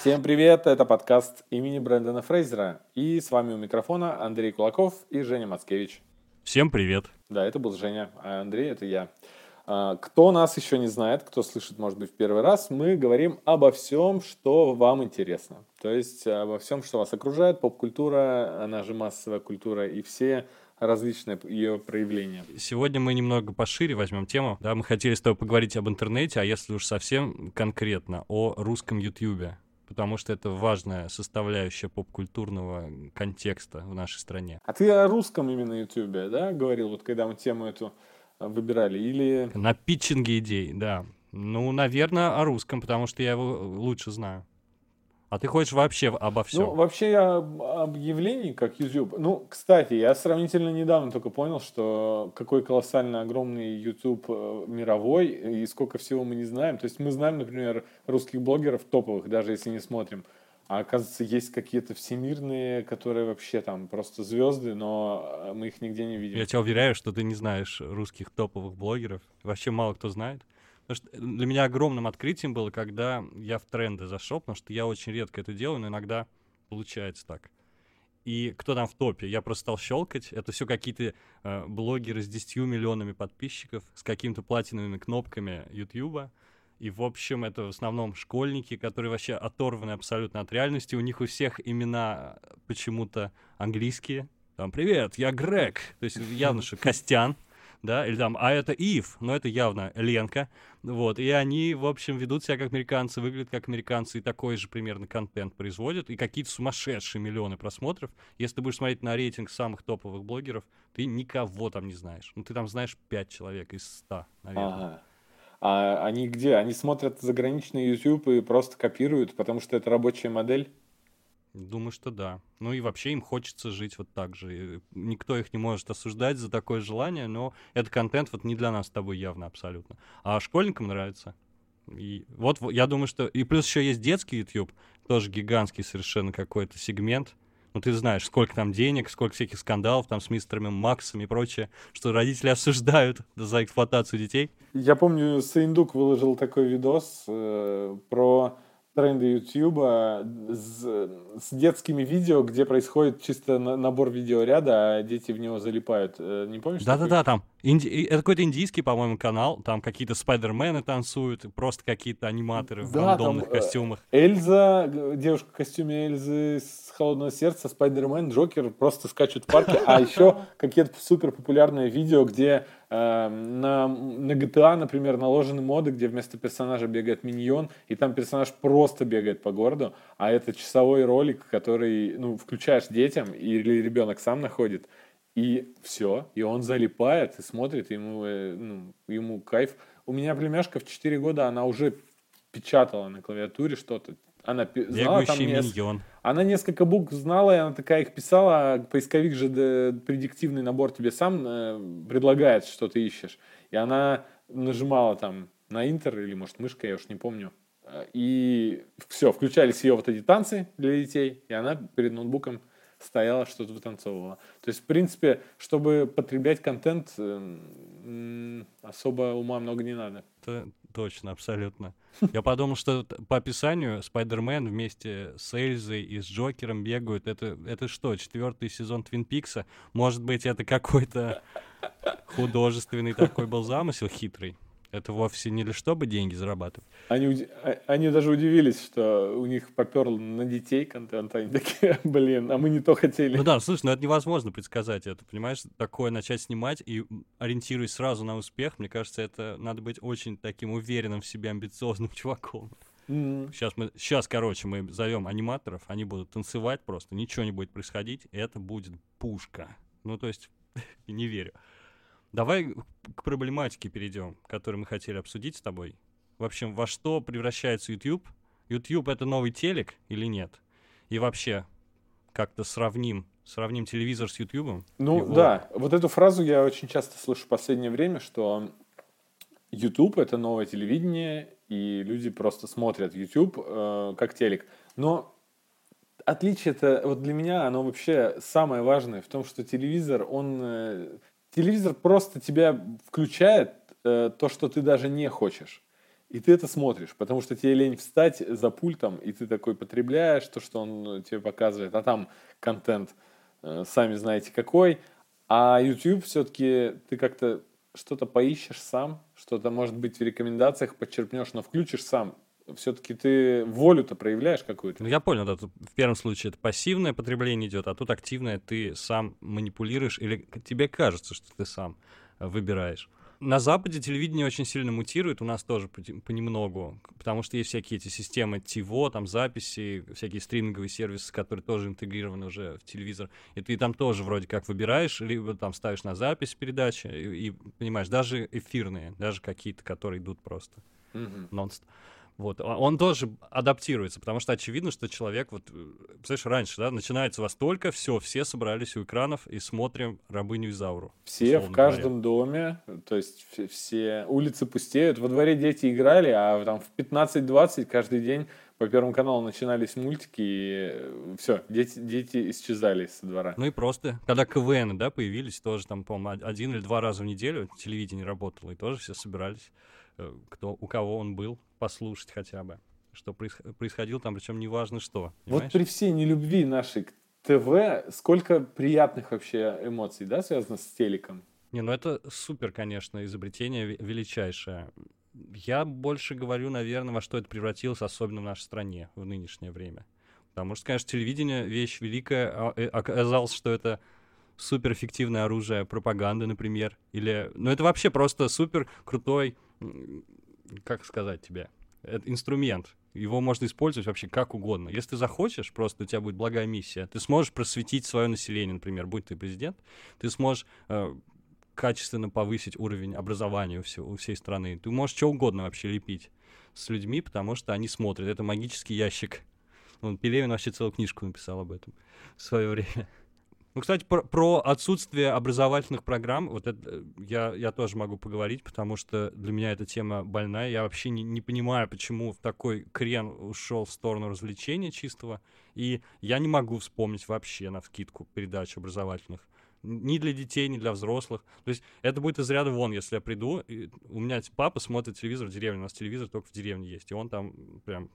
Всем привет, это подкаст имени Брэндона Фрейзера. И с вами у микрофона Андрей Кулаков и Женя Мацкевич. Всем привет. Да, это был Женя, а Андрей это я. А, кто нас еще не знает, кто слышит, может быть, в первый раз, мы говорим обо всем, что вам интересно. То есть обо всем, что вас окружает, поп-культура, она же массовая культура и все различные ее проявления. Сегодня мы немного пошире возьмем тему. Да, мы хотели с тобой поговорить об интернете, а если уж совсем конкретно, о русском Ютьюбе потому что это важная составляющая поп-культурного контекста в нашей стране. А ты о русском именно Ютубе, да, говорил, вот когда мы тему эту э, выбирали, или... На питчинге идей, да. Ну, наверное, о русском, потому что я его лучше знаю. А ты хочешь вообще обо всем? Ну, вообще я объявлений, как YouTube. Ну, кстати, я сравнительно недавно только понял, что какой колоссально огромный YouTube э, мировой, и сколько всего мы не знаем. То есть мы знаем, например, русских блогеров топовых, даже если не смотрим. А оказывается, есть какие-то всемирные, которые вообще там просто звезды, но мы их нигде не видим. Я тебя уверяю, что ты не знаешь русских топовых блогеров. Вообще мало кто знает. Потому что для меня огромным открытием было, когда я в тренды зашел, потому что я очень редко это делаю, но иногда получается так. И кто там в топе? Я просто стал щелкать. Это все какие-то э, блогеры с 10 миллионами подписчиков, с какими-то платиновыми кнопками Ютьюба. И, в общем, это в основном школьники, которые вообще оторваны абсолютно от реальности. У них у всех имена почему-то английские. Там, привет, я Грег. То есть явно, что Костян да, или там, а это Ив, но это явно Ленка, вот, и они, в общем, ведут себя как американцы, выглядят как американцы, и такой же примерно контент производят, и какие-то сумасшедшие миллионы просмотров. Если ты будешь смотреть на рейтинг самых топовых блогеров, ты никого там не знаешь. Ну, ты там знаешь 5 человек из 100, наверное. Ага. А они где? Они смотрят заграничный YouTube и просто копируют, потому что это рабочая модель? Думаю, что да. Ну и вообще им хочется жить вот так же. Никто их не может осуждать за такое желание, но этот контент вот не для нас с тобой явно абсолютно. А школьникам нравится. И вот я думаю, что... И плюс еще есть детский YouTube, тоже гигантский совершенно какой-то сегмент. Ну, ты знаешь, сколько там денег, сколько всяких скандалов там с мистерами Максом и прочее, что родители осуждают за эксплуатацию детей. Я помню, Сейндук выложил такой видос э, про тренды Ютьюба с, с детскими видео, где происходит чисто набор видеоряда, а дети в него залипают. Э, не помнишь? Да-да-да, там. Инди... Это какой-то индийский, по-моему, канал. Там какие-то спайдермены танцуют, просто какие-то аниматоры в да, рандомных там, э, костюмах. Эльза, девушка в костюме Эльзы с холодного сердца, Спайдермен, Джокер просто скачут в парке. А еще какие-то супер популярные видео, где Эм, на, на GTA, например, наложены моды, где вместо персонажа бегает миньон, и там персонаж просто бегает по городу, а это часовой ролик, который, ну, включаешь детям, или ребенок сам находит, и все, и он залипает и смотрит, ему, э, ну, ему кайф. У меня племяшка в 4 года, она уже печатала на клавиатуре что-то, она знала там миньон. Она несколько букв знала, и она такая их писала. А поисковик же предиктивный набор тебе сам э, предлагает, что ты ищешь. И она нажимала там на интер или, может, мышкой, я уж не помню. И все, включались ее вот эти танцы для детей, и она перед ноутбуком стояла, что-то вытанцовывала. То есть, в принципе, чтобы потреблять контент, э, особо ума много не надо. Это точно, абсолютно. Я подумал, что по описанию Спайдермен вместе с Эльзой и с Джокером бегают. Это, это что, четвертый сезон Твин Пикса? Может быть, это какой-то художественный такой был замысел хитрый? Это вовсе не для чтобы деньги зарабатывать. Они, а, они даже удивились, что у них поперло на детей контент. Они такие, блин, а мы не то хотели. Ну да, слушай, ну это невозможно предсказать это, понимаешь? Такое начать снимать и ориентируясь сразу на успех, мне кажется, это надо быть очень таким уверенным в себе, амбициозным чуваком. Mm-hmm. Сейчас мы, сейчас, короче, мы зовем аниматоров, они будут танцевать просто, ничего не будет происходить, это будет пушка. Ну, то есть, не верю. Давай к проблематике перейдем, которую мы хотели обсудить с тобой. В общем, во что превращается YouTube? YouTube это новый телек или нет? И вообще, как-то сравним, сравним телевизор с YouTube? Ну его... да, вот эту фразу я очень часто слышу в последнее время, что YouTube это новое телевидение, и люди просто смотрят YouTube э, как телек. Но отличие это вот для меня оно вообще самое важное в том, что телевизор он э, телевизор просто тебя включает э, то, что ты даже не хочешь. и ты это смотришь, потому что тебе лень встать за пультом, и ты такой потребляешь то, что он э, тебе показывает, а там контент, э, сами знаете какой. А YouTube все-таки ты как-то что-то поищешь сам, что-то, может быть, в рекомендациях подчерпнешь, но включишь сам. Все-таки ты волю-то проявляешь какую-то. Ну, я понял, да, тут в первом случае это пассивное потребление идет, а тут активное ты сам манипулируешь, или тебе кажется, что ты сам выбираешь. На Западе телевидение очень сильно мутирует, у нас тоже понемногу, потому что есть всякие эти системы ТИВО, там записи, всякие стриминговые сервисы, которые тоже интегрированы уже в телевизор, и ты там тоже вроде как выбираешь, либо там ставишь на запись передачи, и, и понимаешь, даже эфирные, даже какие-то, которые идут просто mm-hmm. нон-стоп. Вот, а он тоже адаптируется, потому что очевидно, что человек, вот, э, представляешь, раньше, да, начинается во столько, все, все собрались у экранов и смотрим «Рабыню Изауру». Все в каждом говоря. доме, то есть все улицы пустеют, во дворе дети играли, а там в 15-20 каждый день по Первому каналу начинались мультики, и э, все, дети, дети исчезали со двора. Ну и просто, когда КВН, да, появились, тоже там, по-моему, один или два раза в неделю телевидение работало, и тоже все собирались, кто, у кого он был, послушать хотя бы, что происходило там, причем неважно что. Понимаешь? Вот при всей нелюбви нашей к ТВ, сколько приятных вообще эмоций, да, связано с телеком? Не, ну это супер, конечно, изобретение величайшее. Я больше говорю, наверное, во что это превратилось, особенно в нашей стране в нынешнее время. Потому что, конечно, телевидение вещь великая. А, э, оказалось, что это суперэффективное оружие пропаганды, например. Или, ну, это вообще просто супер крутой как сказать тебе, это инструмент. Его можно использовать вообще как угодно. Если ты захочешь, просто у тебя будет благая миссия, ты сможешь просветить свое население, например, будь ты президент, ты сможешь э, качественно повысить уровень образования у, все, у всей страны. Ты можешь что угодно вообще лепить с людьми, потому что они смотрят. Это магический ящик. Он Пелевин вообще целую книжку написал об этом в свое время. Ну, кстати, про, про отсутствие образовательных программ, вот это э, я, я тоже могу поговорить, потому что для меня эта тема больная. Я вообще не, не понимаю, почему такой крен ушел в сторону развлечения чистого. И я не могу вспомнить вообще на вскидку передач образовательных. Ни для детей, ни для взрослых. То есть это будет из ряда вон, если я приду. И у меня папа смотрит телевизор в деревне. У нас телевизор только в деревне есть. И он там прям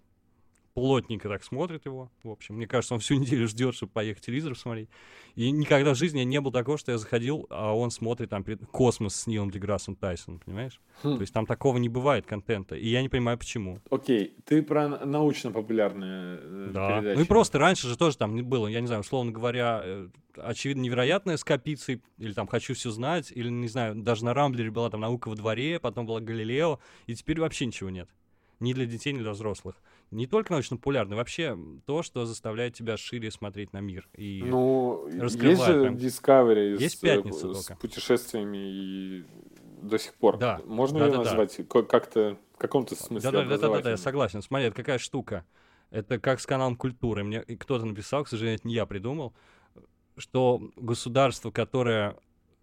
плотненько так смотрит его. В общем, мне кажется, он всю неделю ждет, чтобы поехать телевизор посмотреть. И никогда в жизни не было такого, что я заходил, а он смотрит там космос с Нилом Деграссом Тайсоном, понимаешь? Хм. То есть там такого не бывает контента. И я не понимаю, почему. Окей, ты про научно-популярные э, да. передачи. Ну и просто раньше же тоже там было, я не знаю, условно говоря, э, очевидно, невероятная с Капицей, или там «Хочу все знать», или, не знаю, даже на Рамблере была там «Наука во дворе», потом была «Галилео», и теперь вообще ничего нет. Ни для детей, ни для взрослых не только научно-популярный, вообще то, что заставляет тебя шире смотреть на мир. И ну, есть же прям... Discovery есть с, пятница с только. путешествиями и до сих пор. Да. Можно да, ее да, назвать да. как-то в каком-то смысле да, да, да, да, да, я согласен. Смотри, это какая штука. Это как с каналом культуры. Мне кто-то написал, к сожалению, это не я придумал, что государство, которое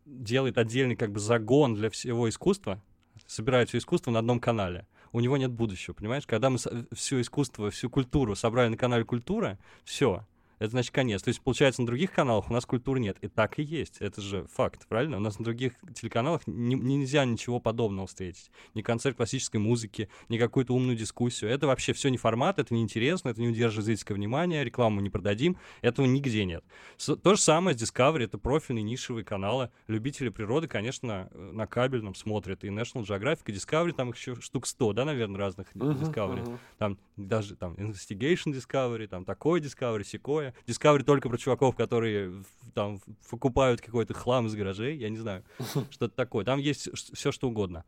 делает отдельный как бы загон для всего искусства, собирает все искусство на одном канале у него нет будущего, понимаешь? Когда мы все искусство, всю культуру собрали на канале «Культура», все, это значит конец. То есть, получается, на других каналах у нас культуры нет. И так и есть. Это же факт, правильно? У нас на других телеканалах не, нельзя ничего подобного встретить. Ни концерт классической музыки, ни какую-то умную дискуссию. Это вообще все не формат, это неинтересно, это не удерживает зрительское внимание, рекламу не продадим. Этого нигде нет. С, то же самое с Discovery, это профильные нишевые каналы. Любители природы, конечно, на кабельном смотрят. И National Geographic, и Discovery, там их еще штук 100, да, наверное, разных uh-huh, Discovery. Uh-huh. Там даже там Investigation Discovery, там такой Discovery, секое. Discovery только про чуваков, которые там покупают какой-то хлам из гаражей, я не знаю, что-то такое. Там есть все, что угодно.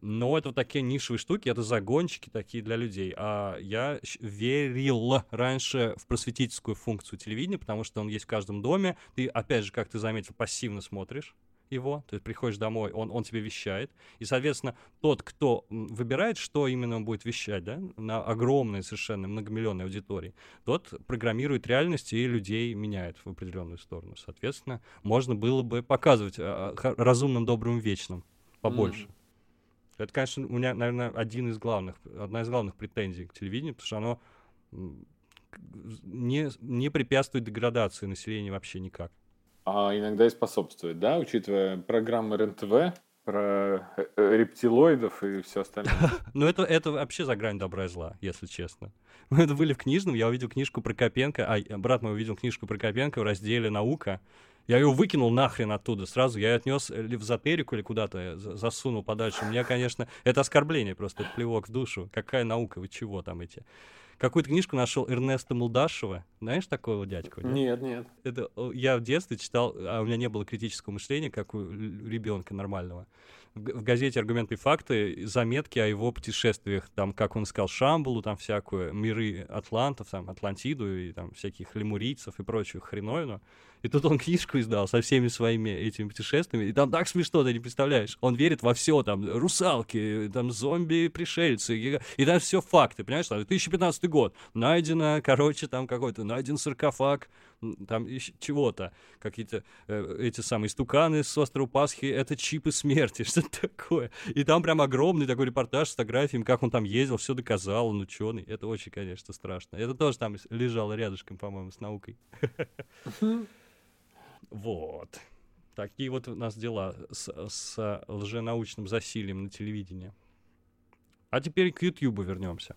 Но это вот такие нишевые штуки, это загончики такие для людей. А я верил раньше в просветительскую функцию телевидения, потому что он есть в каждом доме. Ты, опять же, как ты заметил, пассивно смотришь его, ты приходишь домой, он, он тебе вещает, и, соответственно, тот, кто выбирает, что именно он будет вещать, да, на огромной совершенно многомиллионной аудитории, тот программирует реальность и людей меняет в определенную сторону. Соответственно, можно было бы показывать а, а, разумным, добрым, вечным побольше. Mm. Это, конечно, у меня, наверное, один из главных, одна из главных претензий к телевидению, потому что оно не, не препятствует деградации населения вообще никак а иногда и способствует, да, учитывая программы РЕН-ТВ, Про э, э, рептилоидов и все остальное. Ну, это, это вообще за грань добра и зла, если честно. Мы это были в книжном, я увидел книжку про Копенко, а брат мой увидел книжку про Копенко в разделе «Наука», я ее выкинул нахрен оттуда сразу. Я отнес ли в эзотерику или куда-то, засунул подальше. У меня, конечно, это оскорбление просто, это плевок в душу. Какая наука, вы чего там эти? Какую-то книжку нашел Эрнеста Мулдашева. Знаешь такого дядьку? Нет, нет. Это я в детстве читал, а у меня не было критического мышления, как у ребенка нормального. В газете «Аргументы и факты» заметки о его путешествиях, там, как он искал Шамбулу, там, всякую, миры атлантов, там, Атлантиду и там всяких лемурийцев и прочую хреновину. И тут он книжку издал со всеми своими этими путешествиями. И там так смешно, ты не представляешь. Он верит во все, там, русалки, там, зомби-пришельцы. И, и там все факты, понимаешь? Там, 2015 год. Найдено, короче, там какой-то, найден саркофаг, там чего-то. Какие-то э, эти самые стуканы с острова Пасхи, это чипы смерти, что-то такое. И там прям огромный такой репортаж с фотографиями, как он там ездил, все доказал, он ученый. Это очень, конечно, страшно. Это тоже там лежало рядышком, по-моему, с наукой. Вот. Такие вот у нас дела с, с лженаучным засилием на телевидении. А теперь к YouTube вернемся.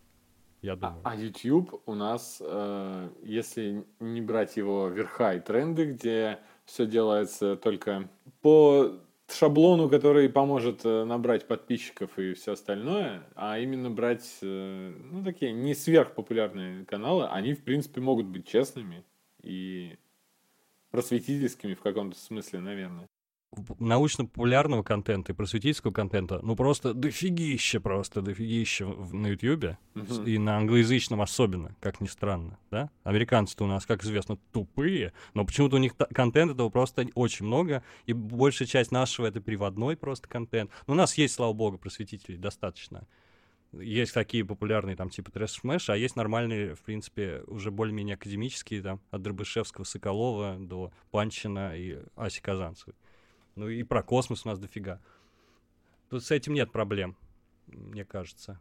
Я а, думаю. А, а YouTube у нас, э, если не брать его верха и тренды, где все делается только по шаблону, который поможет э, набрать подписчиков и все остальное, а именно брать, э, ну, такие не сверхпопулярные каналы, они, в принципе, могут быть честными и просветительскими в каком-то смысле, наверное. Научно-популярного контента и просветительского контента, ну просто дофигища просто, дофигища на Ютьюбе, uh-huh. и на англоязычном особенно, как ни странно, да? Американцы-то у нас, как известно, тупые, но почему-то у них контент этого просто очень много, и большая часть нашего это переводной просто контент. Но у нас есть, слава богу, просветителей достаточно. Есть такие популярные, там, типа TrashSmash, а есть нормальные, в принципе, уже более-менее академические, там, от Дробышевского, Соколова до Панчина и Аси Казанцевой. Ну и про космос у нас дофига. Тут с этим нет проблем, мне кажется.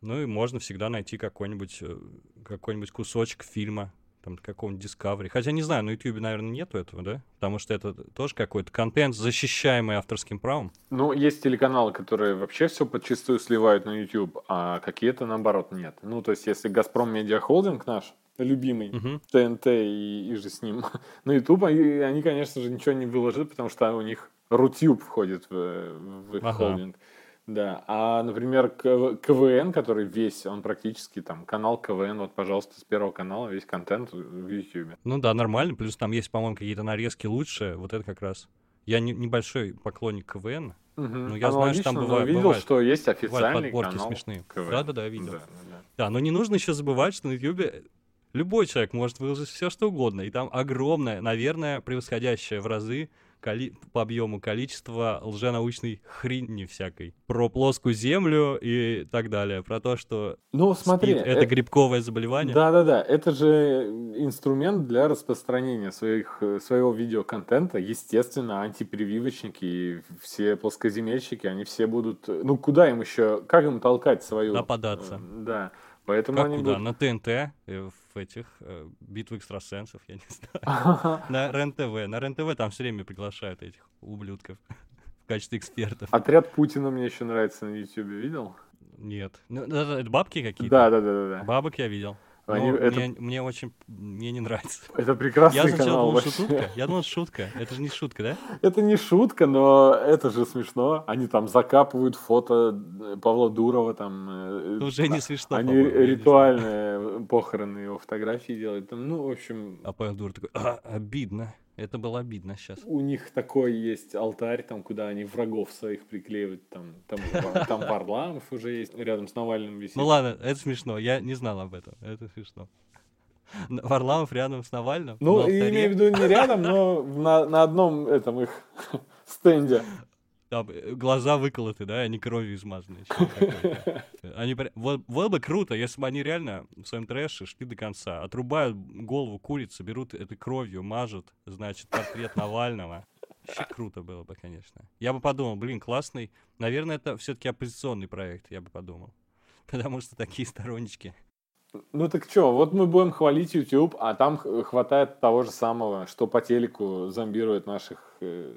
Ну и можно всегда найти какой-нибудь э, какой-нибудь кусочек фильма, там, какого-нибудь Discovery. Хотя, не знаю, на YouTube, наверное, нету этого, да? Потому что это тоже какой-то контент, защищаемый авторским правом. Ну, есть телеканалы, которые вообще все подчастую сливают на YouTube, а какие-то, наоборот, нет. Ну, то есть, если «Газпром Медиа Холдинг» наш, любимый, uh-huh. ТНТ и, и же с ним, на YouTube они, они, конечно же, ничего не выложат, потому что у них Рутюб входит в, в их ага. холдинг. Да, а, например, КВН, который весь, он практически там, канал КВН, вот, пожалуйста, с первого канала весь контент в YouTube. Ну да, нормально, плюс там есть, по-моему, какие-то нарезки лучше, вот это как раз. Я не, небольшой поклонник КВН, угу. но я знаю, что там бывает... видел, бывает, что есть официальный подборки канал смешные. Да-да-да, видел. Да, да, да. да, но не нужно еще забывать, что на YouTube любой человек может выложить все, что угодно, и там огромное, наверное, превосходящее в разы коли... по объему количество лженаучной хрени всякой. Про плоскую землю и так далее. Про то, что ну, смотри, спид — это, это грибковое заболевание. Да-да-да. Это же инструмент для распространения своих, своего видеоконтента. Естественно, антипрививочники и все плоскоземельщики, они все будут... Ну, куда им еще... Как им толкать свою... Нападаться. Э, да. Поэтому как они куда? Будут... На ТНТ, э, в этих э, битвы экстрасенсов, я не знаю. На РЕН-ТВ. На РЕН-ТВ там все время приглашают этих ублюдков в качестве экспертов. Отряд Путина мне еще нравится на Ютубе, видел? Нет. Ну, это бабки какие-то? Да, да, да, да. Бабок я видел. Они, это... мне, мне очень мне не нравится. Это прекрасный я канал. Думал, шутка. Я думал, шутка. Это же не шутка, да? Это не шутка, но это же смешно. Они там закапывают фото э, Павла Дурова там. Э, уже не смешно. Они ритуальные похороны его фотографии делают. Ну, в общем. А Павел Дуров такой, а, обидно. Это было обидно сейчас. У них такой есть алтарь, там, куда они врагов своих приклеивают. Там, там, там Варламов уже есть, рядом с Навальным висит. Ну ладно, это смешно. Я не знал об этом. Это смешно. Варламов рядом с Навальным? Ну, имею в виду не рядом, но на, на одном этом их стенде. Там э, глаза выколоты, да, они кровью измазаны. Они, вот, вот бы круто, если бы они реально в своем трэше шли до конца. Отрубают голову курицы, берут этой кровью, мажут, значит, портрет Навального. Вообще круто было бы, конечно. Я бы подумал, блин, классный. Наверное, это все-таки оппозиционный проект, я бы подумал. Потому что такие стороннички. Ну так что, вот мы будем хвалить YouTube, а там хватает того же самого, что по телеку зомбирует наших э,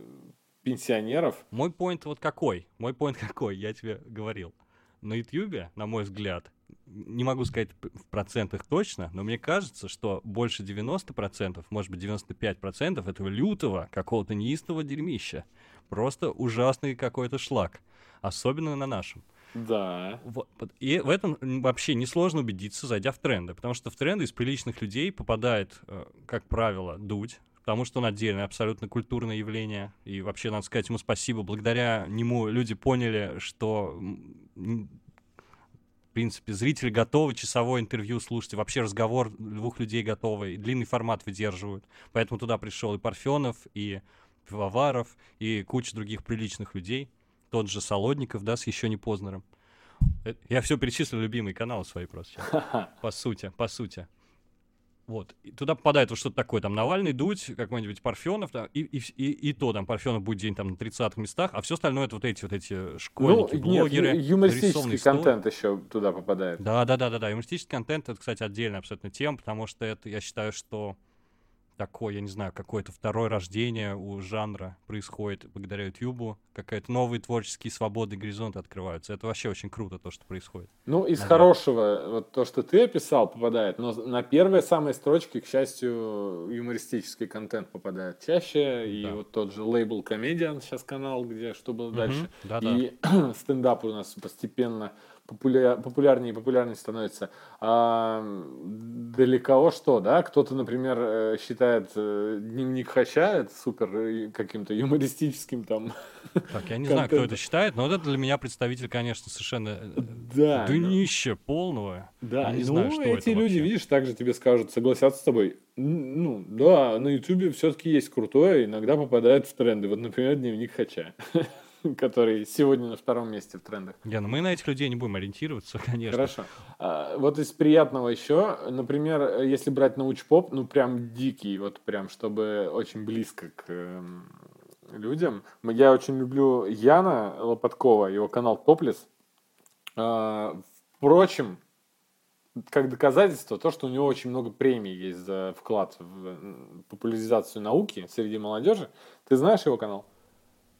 пенсионеров. Мой поинт вот какой? Мой поинт какой? Я тебе говорил. На Ютьюбе, на мой взгляд, не могу сказать в процентах точно, но мне кажется, что больше 90%, может быть 95% этого лютого, какого-то неистого дерьмища. Просто ужасный какой-то шлак. Особенно на нашем. Да. Вот. И в этом вообще несложно убедиться, зайдя в тренды. Потому что в тренды из приличных людей попадает, э, как правило, дуть, потому что он отдельное, абсолютно культурное явление. И вообще, надо сказать ему спасибо. Благодаря нему люди поняли, что в принципе, зрители готовы часовое интервью слушать, и вообще разговор двух людей готовы, и длинный формат выдерживают. Поэтому туда пришел и Парфенов, и Пивоваров, и куча других приличных людей. Тот же Солодников, да, с еще не Познером. Э, я все перечислил любимые каналы свои просто. По сути, по сути. Вот. И туда попадает вот что-то такое, там, Навальный, Дудь, какой-нибудь Парфенов, да, и, и, и, и то там Парфенов будет день там на 30-х местах, а все остальное это вот эти вот эти школьники, ну, блогеры. Нет, юмористический контент еще туда попадает. Да, да, да, да, да. Юмористический контент это, кстати, отдельная абсолютно тема, потому что это, я считаю, что такое, я не знаю, какое-то второе рождение у жанра происходит благодаря Ютубу, какая-то новые творческие свободы, горизонты открываются. Это вообще очень круто, то, что происходит. Ну, из Наверное. хорошего, вот то, что ты описал, попадает, но на первые самые строчки, к счастью, юмористический контент попадает чаще, да. и вот тот же лейбл Comedian, сейчас канал, где что было угу. дальше, да, и да. стендап у нас постепенно популя... популярнее и популярнее становится. А, далеко что, да? Кто-то, например, э, считает э, дневник Хача это супер э, каким-то юмористическим там. Так, я не знаю, кто это считает, но вот это для меня представитель, конечно, совершенно да, днище но... полного. Да, я не ну, знаю, что эти это люди, вообще. видишь, также тебе скажут, согласятся с тобой. Ну, да, на Ютубе все-таки есть крутое, иногда попадает в тренды. Вот, например, дневник Хача. который сегодня на втором месте в трендах. Я, ну мы на этих людей не будем ориентироваться, конечно. Хорошо. А, вот из приятного еще, например, если брать научпоп, ну прям дикий, вот прям, чтобы очень близко к э, людям. Я очень люблю Яна Лопаткова, его канал Топлис. А, впрочем, как доказательство то, что у него очень много премий есть за вклад в популяризацию науки среди молодежи. Ты знаешь его канал?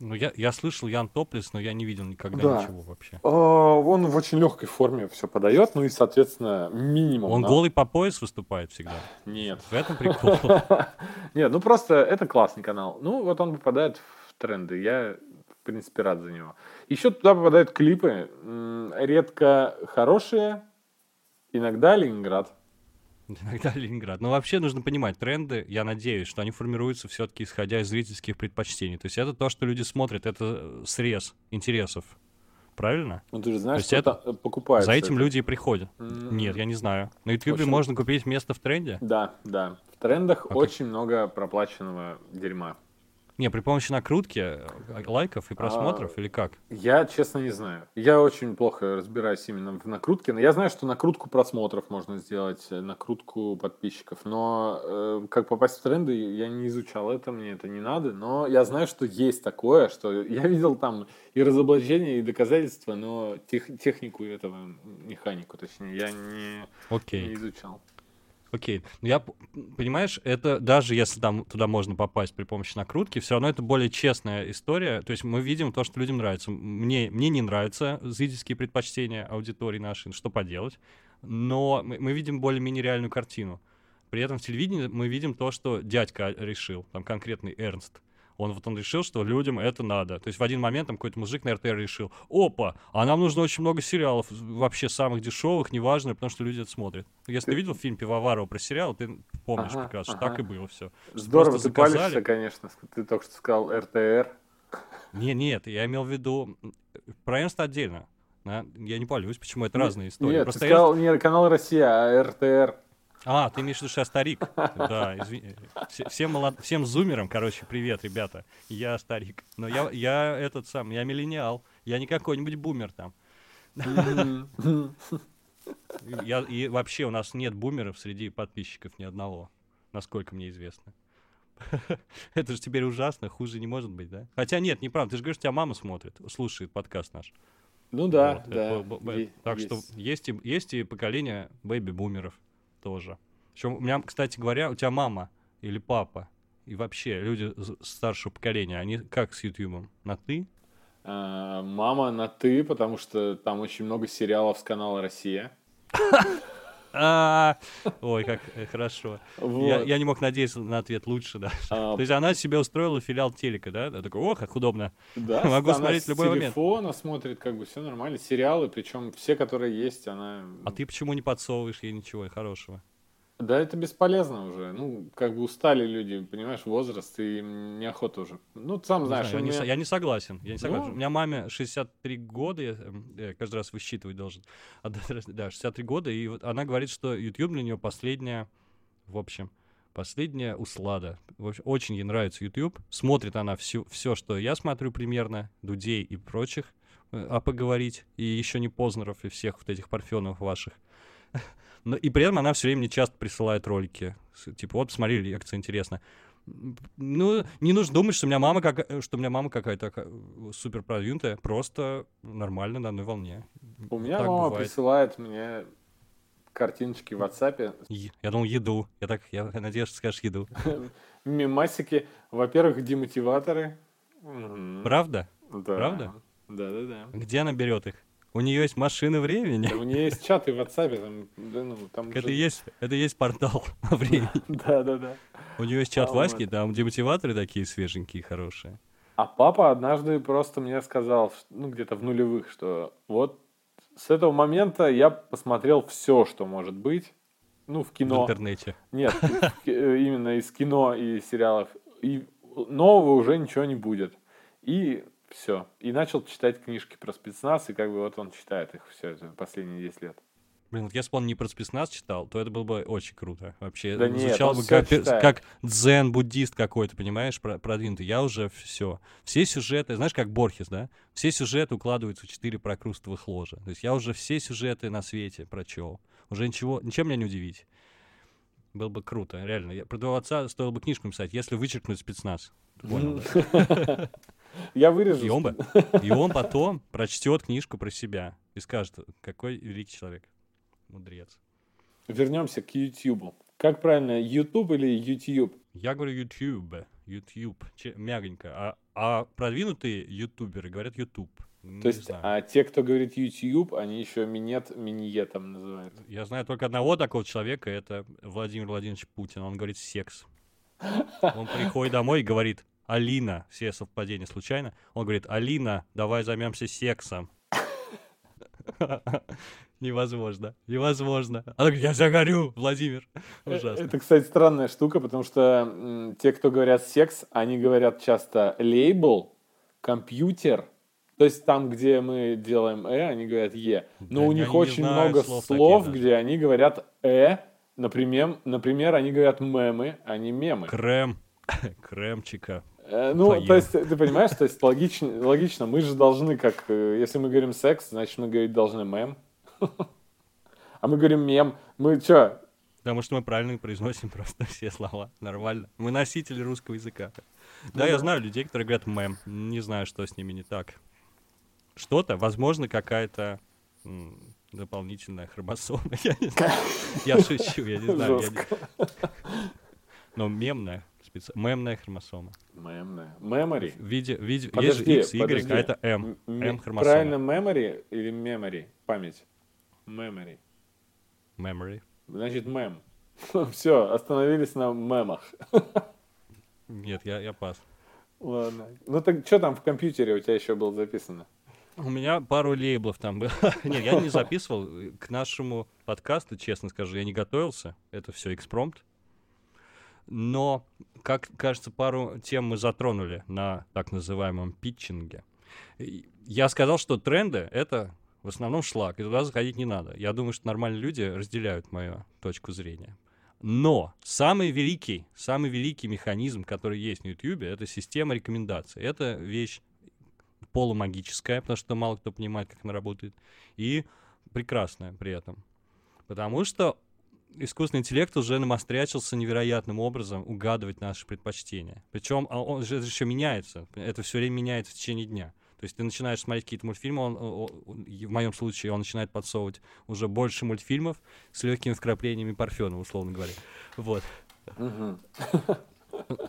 Ну, я, я слышал Ян Топлис, но я не видел никогда да. ничего вообще. А, он в очень легкой форме все подает, ну и, соответственно, минимум. Он на... голый по пояс выступает всегда? Нет. В этом прикол. Нет, ну просто это классный канал. Ну, вот он попадает в тренды. Я, в принципе, рад за него. Еще туда попадают клипы. Редко хорошие, иногда Ленинград. Иногда Ленинград. Но вообще нужно понимать, тренды, я надеюсь, что они формируются все-таки исходя из зрительских предпочтений. То есть это то, что люди смотрят, это срез интересов. Правильно? Ну ты же знаешь, что это покупают. За этим это. люди и приходят. Mm-hmm. Нет, я не знаю. На YouTube очень... можно купить место в тренде? Да, да. В трендах okay. очень много проплаченного дерьма. Не, при помощи накрутки, э, лайков и просмотров а, или как? Я, честно, не знаю. Я очень плохо разбираюсь именно в накрутке. Но я знаю, что накрутку просмотров можно сделать, э, накрутку подписчиков. Но э, как попасть в тренды, я не изучал это, мне это не надо. Но я знаю, что есть такое, что я видел там и разоблачения, и доказательства, но тех, технику этого, механику, точнее, я не, okay. не изучал. Окей. Ну, я, понимаешь, это даже если там туда можно попасть при помощи накрутки, все равно это более честная история. То есть мы видим то, что людям нравится. Мне, мне не нравятся зрительские предпочтения аудитории нашей, что поделать. Но мы, мы видим более-менее реальную картину. При этом в телевидении мы видим то, что дядька решил, там конкретный Эрнст. Он вот он решил, что людям это надо. То есть в один момент там какой-то мужик на РТР решил, опа, а нам нужно очень много сериалов, вообще самых дешевых, неважно, потому что люди это смотрят. Если ты видел фильм Пивоварова про сериал, ты помнишь ага, прекрасно, ага. так и было все. Здорово, ты заказали... палишься, конечно. Ты только что сказал РТР. Не, нет, я имел в виду про Энста отдельно. Да? Я не палюсь, почему это разные истории. Нет, Просто ты сказал Эрнст... не канал Россия, а РТР. А, ты имеешь в виду, что я старик? Да, извини. Всем, молод... Всем зумерам, короче, привет, ребята. Я старик. Но я, я этот сам, я миллениал. Я не какой-нибудь бумер там. Я, и вообще у нас нет бумеров среди подписчиков ни одного, насколько мне известно. Это же теперь ужасно, хуже не может быть, да? Хотя нет, неправда, ты же говоришь, тебя мама смотрит, слушает подкаст наш. Ну да, вот, да. Это, так есть. что есть и, есть и поколение бэйби-бумеров тоже. Причем у меня, кстати говоря, у тебя мама или папа и вообще люди старшего поколения, они как с Ютубом? На ты? А, Мама на ты, потому что там очень много сериалов с канала Россия. А, Ой, как э, хорошо. Я, не мог надеяться на ответ лучше, да. А, То есть она себе устроила филиал телека, да? Я такой, о, как удобно. Да, Могу смотреть любой момент. телефона смотрит, как бы все нормально. Сериалы, причем все, которые есть, она... А ты почему не подсовываешь ей ничего хорошего? Да это бесполезно уже. Ну, как бы устали люди, понимаешь, возраст, и им неохота уже. Ну, сам Не знаешь, знаю, я, не, меня- со- я не согласен. Я не согласен. Ну. У меня маме 63 года, я эм, э, каждый раз высчитывать должен. Да, Да, 63 года, и вот она говорит, что YouTube для нее последняя, в общем, последняя услада. В общем, очень ей нравится YouTube. Смотрит она все, все, что я смотрю примерно, Дудей и прочих, э, а поговорить, и еще не Познеров, и всех вот этих парфенов ваших. Но, и при этом она все время мне часто присылает ролики. Типа, вот, посмотри, лекция интересно. Ну, не нужно думать, что у меня мама, как, что у меня мама какая-то ка- супер продвинутая, просто нормально на одной волне. У меня Так мама бывает. присылает мне картиночки в WhatsApp, Е- Я думал, еду. Я так, я надеюсь, что скажешь еду. мемасики. Во-первых, демотиваторы. Мгм. Правда? Да. Правда? Да-да-да. Где она берет их? У нее есть машина времени. Да, У нее есть чаты в WhatsApp, там, да, ну, там Это и есть, это и есть портал времени. Да-да-да. У нее есть чат А, Васьки, вот. там демотиваторы такие свеженькие, хорошие. А папа однажды просто мне сказал, ну, где-то в нулевых, что вот с этого момента я посмотрел все, что может быть. Ну, в В кино. интернете. Нет, в э, именно из кино и сериалов. И нового уже ничего не будет. И все. И начал читать книжки про спецназ, и как бы вот он читает их все это последние 10 лет. Блин, вот если бы он не про спецназ читал, то это было бы очень круто. Вообще, Да нет, звучало он бы как, читает. как дзен-буддист какой-то, понимаешь, про- продвинутый. Я уже все. Все сюжеты, знаешь, как Борхес, да? Все сюжеты укладываются в четыре прокрустовых ложа. То есть я уже все сюжеты на свете прочел. Уже ничего, ничем меня не удивить. Было бы круто, реально. Я, про твоего отца стоило бы книжку написать, если вычеркнуть спецназ. Понял, да? Я вырежу. И он, бы, и он потом прочтет книжку про себя и скажет, какой великий человек. Мудрец. Вернемся к YouTube. Как правильно, YouTube или YouTube? Я говорю YouTube, YouTube, че- мягонько. А, а продвинутые ютуберы говорят YouTube. Не То есть, знаю. а те, кто говорит YouTube, они еще минет, миниетом называют. Я знаю только одного такого человека, это Владимир Владимирович Путин. Он говорит секс. Он приходит домой и говорит, Алина, все совпадения случайно, он говорит, Алина, давай займемся сексом. Невозможно, невозможно. Она говорит, я загорю, Владимир. Э, Ужасно. Это, кстати, странная штука, потому что те, кто говорят секс, они говорят часто лейбл, компьютер. То есть там, где мы делаем э, они говорят е. Но Да у них очень много слов слов, таких даже. где они говорят э. Например, например, они говорят мемы, а не мемы. Крем, кремчика. Э, Ну, то есть, ты понимаешь, то есть логично, логично, мы же должны, как, э, если мы говорим секс, значит, мы говорить должны мем. А мы говорим мем. Мы что, Потому что мы правильно произносим просто все слова. Нормально. Мы носители русского языка. Да, Ну я да. знаю людей, которые говорят мем. Не знаю, что с ними не так. Что-то, возможно, какая-то дополнительная хромосома. Я не знаю. Я шучу, я не знаю. я. Но мемная. Специ- Мемная хромосома. Мемная. Memory. В виде, в виде, есть Подожди, же X, Y, подожди. а это M. М- M хромосома. Правильно memory или memory? Память. Memory. Memory. Значит, мем. Все, остановились на мемах. Нет, я, я пас. Ладно. Ну так что там в компьютере у тебя еще было записано? У меня пару лейблов там было. Нет, я не записывал. К нашему подкасту, честно скажу, я не готовился. Это все экспромт. Но, как кажется, пару тем мы затронули на так называемом питчинге. Я сказал, что тренды — это в основном шлак, и туда заходить не надо. Я думаю, что нормальные люди разделяют мою точку зрения. Но самый великий, самый великий механизм, который есть на YouTube, это система рекомендаций. Это вещь полумагическая, потому что мало кто понимает, как она работает, и прекрасная при этом. Потому что искусственный интеллект уже намострячился невероятным образом угадывать наши предпочтения. Причем а он же еще меняется. Это все время меняется в течение дня. То есть ты начинаешь смотреть какие-то мультфильмы, он, о- о- и в моем случае он начинает подсовывать уже больше мультфильмов с легкими вкраплениями парфена, условно говоря. Вот.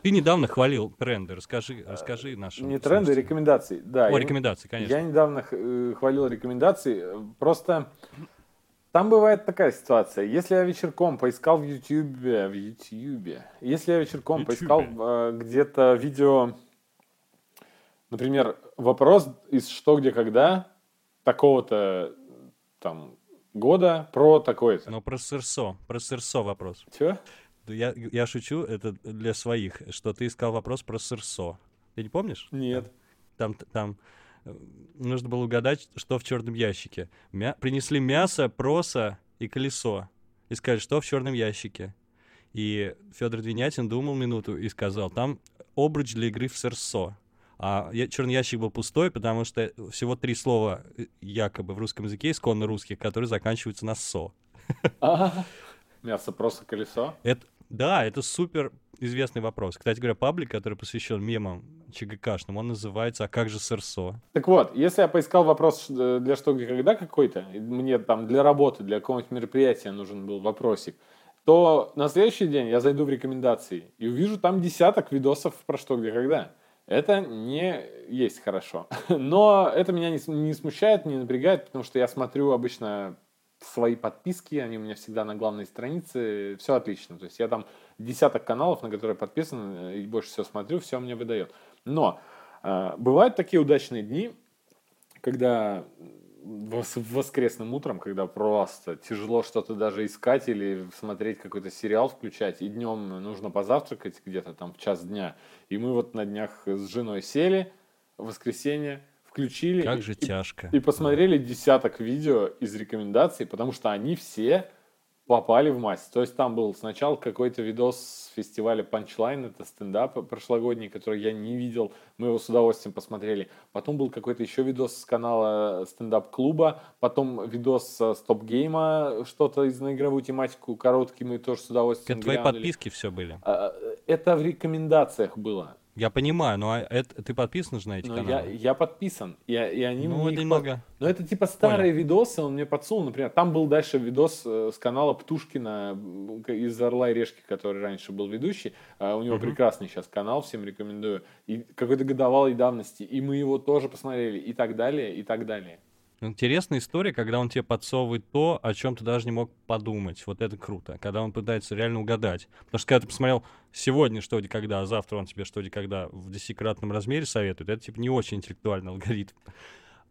Ты недавно хвалил тренды. Расскажи, расскажи нашим. Не тренды, рекомендации. Да, О, я- рекомендации, конечно. Я недавно э, хвалил рекомендации. Просто там бывает такая ситуация. Если я вечерком поискал в Ютьюбе, в Ютьюбе, если я вечерком Ютьюбе. поискал э, где-то видео, например, вопрос из что, где, когда, такого-то там года про такое-то. Но про сырсо, про сырсо вопрос. Да Я, я шучу, это для своих, что ты искал вопрос про сырсо. Ты не помнишь? Нет. Там, там э, нужно было угадать, что в черном ящике. Мя- принесли мясо, проса и колесо. И сказали, что в черном ящике. И Федор Двинятин думал минуту и сказал, там обруч для игры в сырсо. А я- черный ящик был пустой, потому что всего три слова э, якобы в русском языке, исконно русских, которые заканчиваются на «со». А, Мясо просто колесо. Это, да, это супер известный вопрос. Кстати говоря, паблик, который посвящен мемам ЧГКшным, он называется «А как же сырсо?» Так вот, если я поискал вопрос ш- для что, когда какой-то, мне там для работы, для какого-нибудь мероприятия нужен был вопросик, то на следующий день я зайду в рекомендации и увижу там десяток видосов про что, где, когда. Это не есть хорошо. Но это меня не, не смущает, не напрягает, потому что я смотрю обычно свои подписки, они у меня всегда на главной странице, все отлично. То есть я там десяток каналов, на которые подписан, э, и больше всего смотрю, все мне выдает. Но э, бывают такие удачные дни, когда вос- воскресным утром, когда просто тяжело что-то даже искать или смотреть какой-то сериал включать, и днем нужно позавтракать где-то там в час дня. И мы вот на днях с женой сели в воскресенье, включили Как и- же и тяжко. и посмотрели десяток видео из рекомендаций, потому что они все попали в мать. То есть там был сначала какой-то видос с фестиваля Punchline, это стендап прошлогодний, который я не видел, мы его с удовольствием посмотрели. Потом был какой-то еще видос с канала стендап-клуба, потом видос с стоп-гейма, что-то из на игровую тематику, короткий, мы тоже с удовольствием Это твои подписки все были. А, Это в рекомендациях было. Я понимаю, но а это, ты подписан же на эти Но я, каналы? я подписан, и, и они ну, мне немного... Ну, это типа старые видосы, он мне подсунул, например, там был дальше видос э, с канала Птушкина из «Орла и решки», который раньше был ведущий. А У него Мгм. прекрасный сейчас канал, всем рекомендую. И какой-то годовалой давности, и мы его тоже посмотрели, и так далее, и так далее. Интересная история, когда он тебе подсовывает то, о чем ты даже не мог подумать. Вот это круто. Когда он пытается реально угадать. Потому что когда ты посмотрел сегодня что где когда, а завтра он тебе что где когда в десятикратном размере советует, это типа не очень интеллектуальный алгоритм.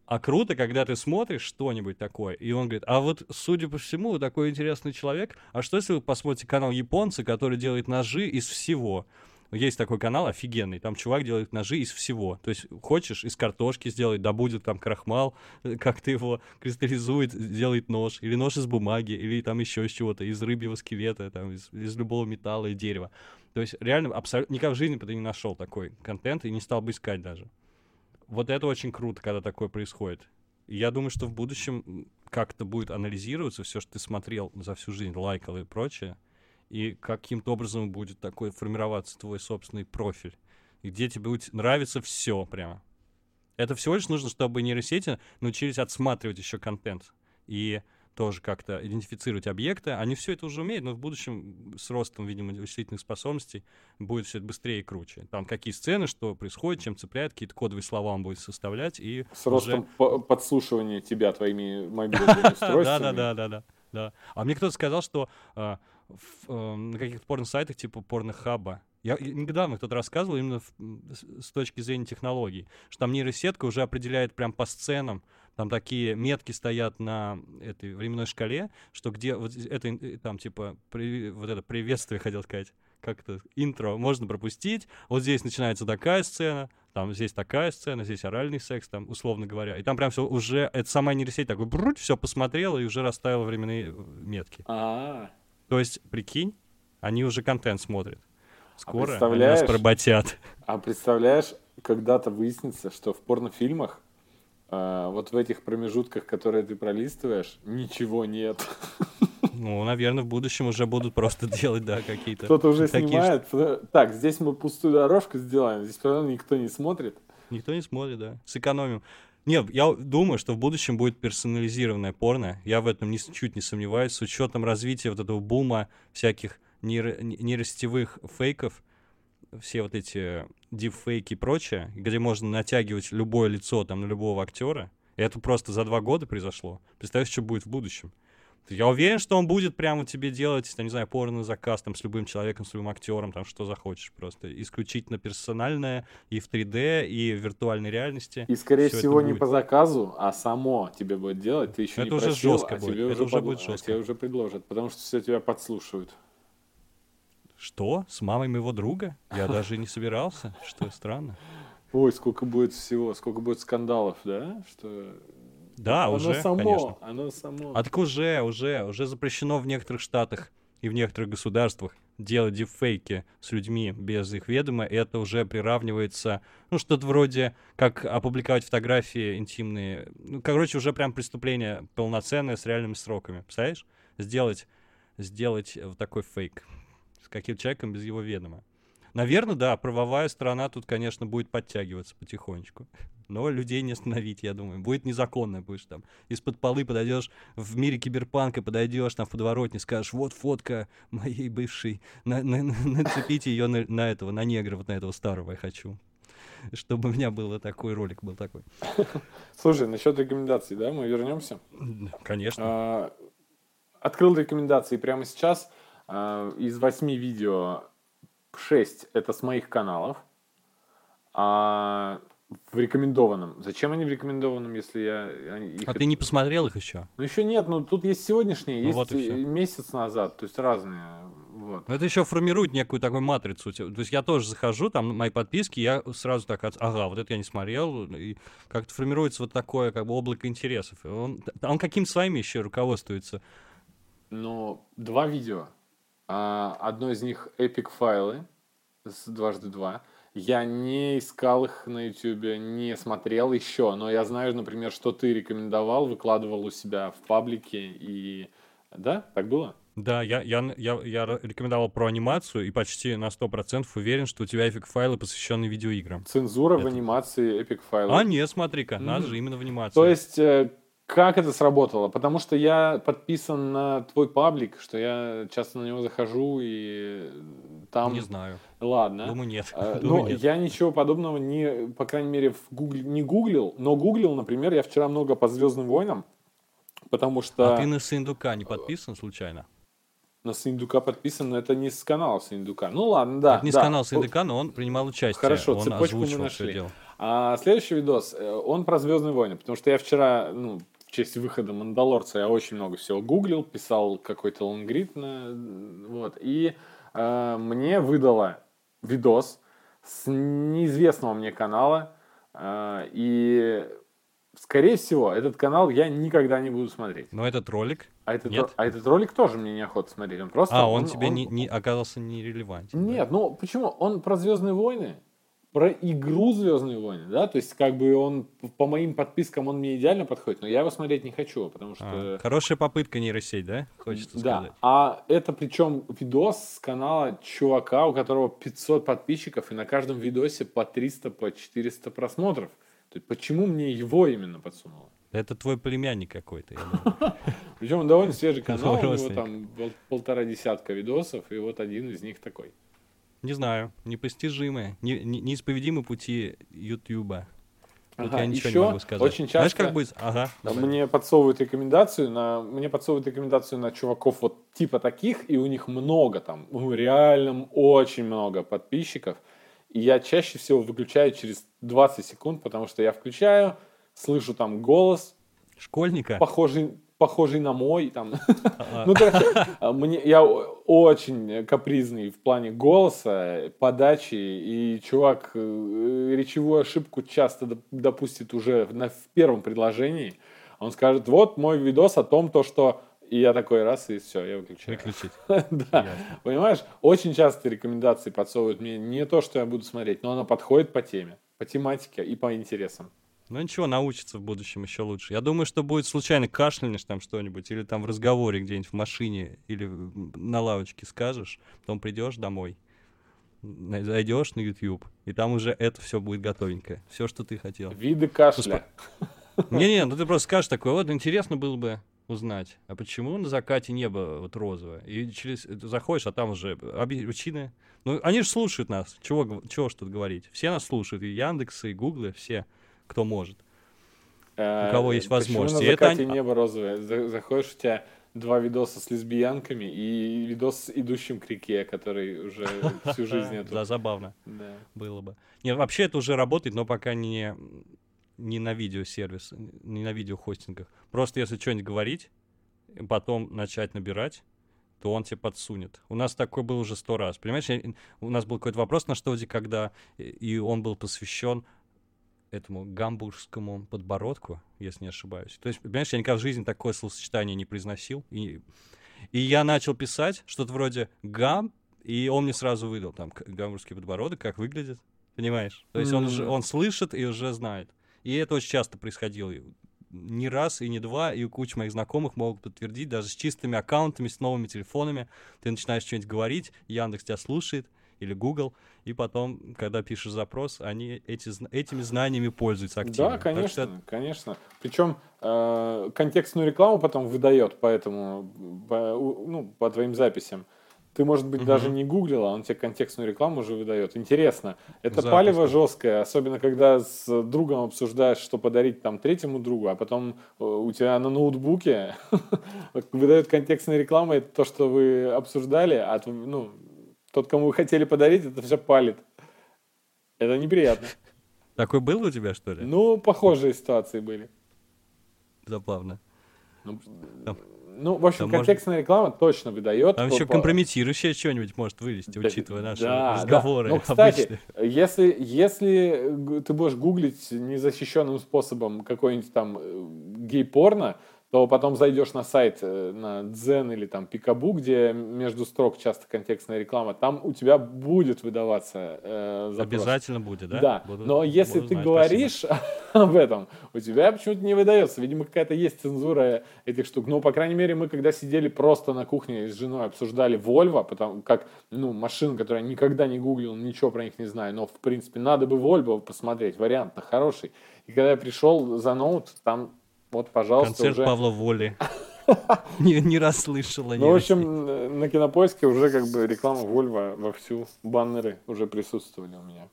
А круто, когда ты смотришь что-нибудь такое, и он говорит, а вот, судя по всему, вы такой интересный человек, а что если вы посмотрите канал японца, который делает ножи из всего? Есть такой канал офигенный, там чувак делает ножи из всего. То есть хочешь из картошки сделать, да будет там крахмал, э, как-то его кристаллизует, делает нож, или нож из бумаги, или там еще из чего-то, из рыбьего скелета, там, из, из любого металла и дерева. То есть реально абсолютно никак в жизни бы ты не нашел такой контент и не стал бы искать даже. Вот это очень круто, когда такое происходит. Я думаю, что в будущем как-то будет анализироваться все, что ты смотрел за всю жизнь, лайкал и прочее, и каким-то образом будет такой формироваться твой собственный профиль, где тебе будет нравиться все прямо. Это всего лишь нужно, чтобы нейросети научились отсматривать еще контент и тоже как-то идентифицировать объекты. Они все это уже умеют, но в будущем с ростом, видимо, вычислительных способностей будет все это быстрее и круче. Там какие сцены, что происходит, чем цепляет, какие-то кодовые слова он будет составлять, и С ростом по- подслушивания тебя твоими мобильными устройствами. да, да, да, да, да. А мне кто-то сказал, что а, в, э, на каких-то порно-сайтах типа порнохаба, я, недавно кто-то рассказывал именно в- с, точки зрения технологий, что там нейросетка уже определяет прям по сценам, там такие метки стоят на этой временной шкале, что где вот это ин- там типа при- вот это приветствие хотел сказать, как это интро можно пропустить, вот здесь начинается такая сцена, там здесь такая сцена, здесь оральный секс, там, условно говоря. И там прям все уже, это сама нейросеть такой, бруть, все посмотрела и уже расставила временные э, метки. А, То есть, прикинь, они уже контент смотрят. Скоро они нас поработят. а представляешь, когда-то выяснится, что в порнофильмах а, вот в этих промежутках, которые ты пролистываешь, ничего нет. Ну, наверное, в будущем уже будут просто делать, да, какие-то... Кто-то уже такие снимает. Так, здесь мы пустую дорожку сделаем, здесь потом никто не смотрит. Никто не смотрит, да. Сэкономим. Нет, я думаю, что в будущем будет персонализированное порно. Я в этом ничуть не сомневаюсь. С учетом развития вот этого бума всяких нейро- не- нейросетевых фейков, все вот эти дипфейки и прочее, где можно натягивать любое лицо там на любого актера, и это просто за два года произошло. Представь, что будет в будущем. Я уверен, что он будет прямо тебе делать, я не знаю, порно заказ там с любым человеком, с любым актером, там что захочешь просто. Исключительно персональное и в 3D, и в виртуальной реальности. И, скорее всего, не по заказу, а само тебе будет делать. Ты еще это не уже просил, жестко а будет. тебе Это уже, под- будет а жестко. тебе уже предложат, потому что все тебя подслушивают. Что? С мамой моего друга? Я даже не собирался. Что странно. Ой, сколько будет всего, сколько будет скандалов, да? Что Да, оно уже, само, конечно. оно само. А так уже, уже, уже запрещено в некоторых штатах и в некоторых государствах делать дипфейки с людьми без их ведома. И это уже приравнивается, ну, что-то вроде, как опубликовать фотографии интимные. Ну, короче, уже прям преступление полноценное с реальными сроками. Представляешь? Сделать, сделать вот такой фейк с каким-то человеком без его ведома. Наверное, да, правовая сторона тут, конечно, будет подтягиваться потихонечку. Но людей не остановить, я думаю. Будет незаконно, будешь там из-под полы подойдешь в мире киберпанка, подойдешь там в подворотне, скажешь, вот фотка моей бывшей, на- на- на- нацепите ее на, на этого, на негра, вот на этого старого я хочу. Чтобы у меня был такой ролик, был такой. Слушай, насчет рекомендаций, да, мы вернемся. Конечно. А, Открыл рекомендации прямо сейчас. А, Из восьми видео шесть это с моих каналов. А в рекомендованном. Зачем они в рекомендованном, если я их А ты не посмотрел их еще? Ну еще нет, ну тут есть сегодняшние, Ну есть вот месяц назад, то есть разные. Вот. Ну, это еще формирует некую такую матрицу. То есть я тоже захожу, там мои подписки, я сразу так, ага, вот это я не смотрел, и как-то формируется вот такое как бы облако интересов. Он, он каким своими еще руководствуется. Но два видео. А, Одно из них эпик файлы с дважды два. Я не искал их на YouTube, не смотрел еще, но я знаю, например, что ты рекомендовал, выкладывал у себя в паблике и... Да, так было? Да, я, я, я, я рекомендовал про анимацию и почти на 100% уверен, что у тебя эффект файлы, посвященные видеоиграм. Цензура в Это- анимации эпик файлов. А, нет, смотри-ка, надо Мгм. же именно в анимации. То есть, э, как это сработало? Потому что я подписан на твой паблик, что я часто на него захожу и там... Не знаю. Ладно. Думаю, нет. А, Думаю, Ну, нет. я ничего подобного не, по крайней мере, в Гугле, не гуглил, но гуглил, например, я вчера много по Звездным войнам, потому что А ты на Сындука не подписан случайно? на Сындука подписан, но это не с канала Сындука. Ну ладно, да. Это не с да. канала Сындука, но он принимал участие. Хорошо, он цепочку мы нашли. А следующий видос, э, он про Звездные войны, потому что я вчера, ну, в честь выхода Мандалорца, я очень много всего гуглил, писал какой-то лонгрид на, вот, и э, мне выдало видос с неизвестного мне канала, э, и, скорее всего, этот канал я никогда не буду смотреть. Но этот ролик... А этот, Нет? а этот ролик тоже мне неохота смотреть, он просто... А, он, тебе Не, не оказался нерелевантен. да? Нет, ну почему? Он про Звездные войны, про игру Звездные войны, да, то есть как бы он по моим подпискам он мне идеально подходит, но я его смотреть не хочу, потому что А, хорошая попытка нейросеть, да? Хочется да, сказать. а это причем видос с канала чувака, у которого 500 подписчиков и на каждом видосе по 300, по 400 просмотров. То есть почему мне его именно подсунуло? Это твой племянник какой-то. Причем он довольно свежий канал, у него там пол- полтора десятка видосов, и вот один из них такой. Не знаю, непостижимые, не- не- неисповедимы пути Ютуба. Тут Ага, я ничего ещё не могу сказать. очень Знаешь, часто- как будет? Ага. давай. Мне подсовывают рекомендацию на мне подсовывают рекомендацию на чуваков вот типа таких, и у них много там, ну, реально очень много подписчиков. И я чаще всего выключаю через 20 секунд, потому что я включаю, слышу там голос, Школьника? похожий, похожий на мой, там. Ну, короче, мне, я очень капризный в плане голоса, подачи, и чувак э, речевую ошибку часто доп- допустит уже на, в первом предложении. Он скажет, вот мой видос о том, то, что... И я такой раз, и все, я выключаю. Выключить. Да, Ясно. понимаешь, очень часто рекомендации подсовывают мне не то, что я буду смотреть, но она подходит по теме, по тематике и по интересам. Ну ничего, научится в будущем еще лучше. Я думаю, что будет случайно кашлянешь там что-нибудь, или там в разговоре где-нибудь в машине, или на лавочке скажешь, потом придешь домой, зайдешь на YouTube, и там уже это все будет готовенькое. Все, что ты хотел. Виды кашля. Не-не, ну ты просто скажешь такое, вот интересно было бы узнать, а почему на закате небо вот розовое? И через ты заходишь, а там уже причины. Ну, они же слушают нас. Чего, чего ж тут говорить? Все нас слушают. И Яндексы, и Гуглы, все, кто может. Э, кого есть почему возможность. на это небо розовое? За- Заходишь, у тебя два видоса с лесбиянками и видос с идущим к реке, который уже всю жизнь эту. Да, забавно Да. было бы. Не, вообще это уже работает, но пока не, не на видеосервис, не на видеохостингах. Просто если что-нибудь говорить, потом начать набирать, то он тебе подсунет. У нас такой был уже сто раз. Понимаешь, у нас был какой-то вопрос на что когда, и он был посвящен этому гамбургскому подбородку, если не ошибаюсь. То есть, понимаешь, я никогда в жизни такое словосочетание не произносил. И, и я начал писать что-то вроде «гам», и он мне сразу выдал там гамбургский подбородок, как выглядит. Понимаешь? То есть он уже он слышит и уже знает. И это очень часто происходило. Не раз и не два, и куча моих знакомых могут подтвердить, даже с чистыми аккаунтами, с новыми телефонами. Ты начинаешь что-нибудь говорить, Яндекс тебя слушает, или Google, и потом, когда пишешь запрос, они эти, этими знаниями пользуются активно. Да, Так что конечно, конечно. Причем э, контекстную рекламу потом выдает, поэтому по, ну, по твоим записям. Ты, может быть, Мгм. даже не гуглил, а он тебе контекстную рекламу уже выдает. Интересно. Это Запросто. палево жесткое, особенно когда с другом обсуждаешь, что подарить там третьему другу, а потом э, у тебя на ноутбуке выдает контекстная реклама, это то, что вы обсуждали, а ну, тот, кому вы хотели подарить, это все палит. Это неприятно. Такой был у тебя, что ли? Ну, похожие ситуации были. Забавно. Ну, Там- ну, в общем, там может- контекстная реклама точно выдает. Там еще по- компрометирующее что-нибудь может вылезти, Да, учитывая наши да, да. разговоры Ну, кстати, обычные. если, если ты будешь гуглить незащищенным способом какой-нибудь там э, гей-порно, то потом зайдешь на сайт, э, на Дзен или там Пикабу, где между строк часто контекстная реклама, там у тебя будет выдаваться э, запрос. Обязательно будет, да? Да, Буду- но если буду ты знать, говоришь об этом, у тебя почему-то не выдается. Видимо, какая-то есть цензура этих штук. Ну, по крайней мере, мы когда сидели просто на кухне с женой, обсуждали Volvo, потому как, ну, машин, которые я никогда не гуглил, ничего про них не знаю, но, в принципе, надо бы Volvo посмотреть, вариант-то хороший. И когда я пришел за ноут, там, вот, пожалуйста, Концерт уже... Павла Воли. Не, не раз слышала. Ну, в общем, на кинопоиске уже как бы реклама Volvo вовсю, баннеры уже присутствовали у меня.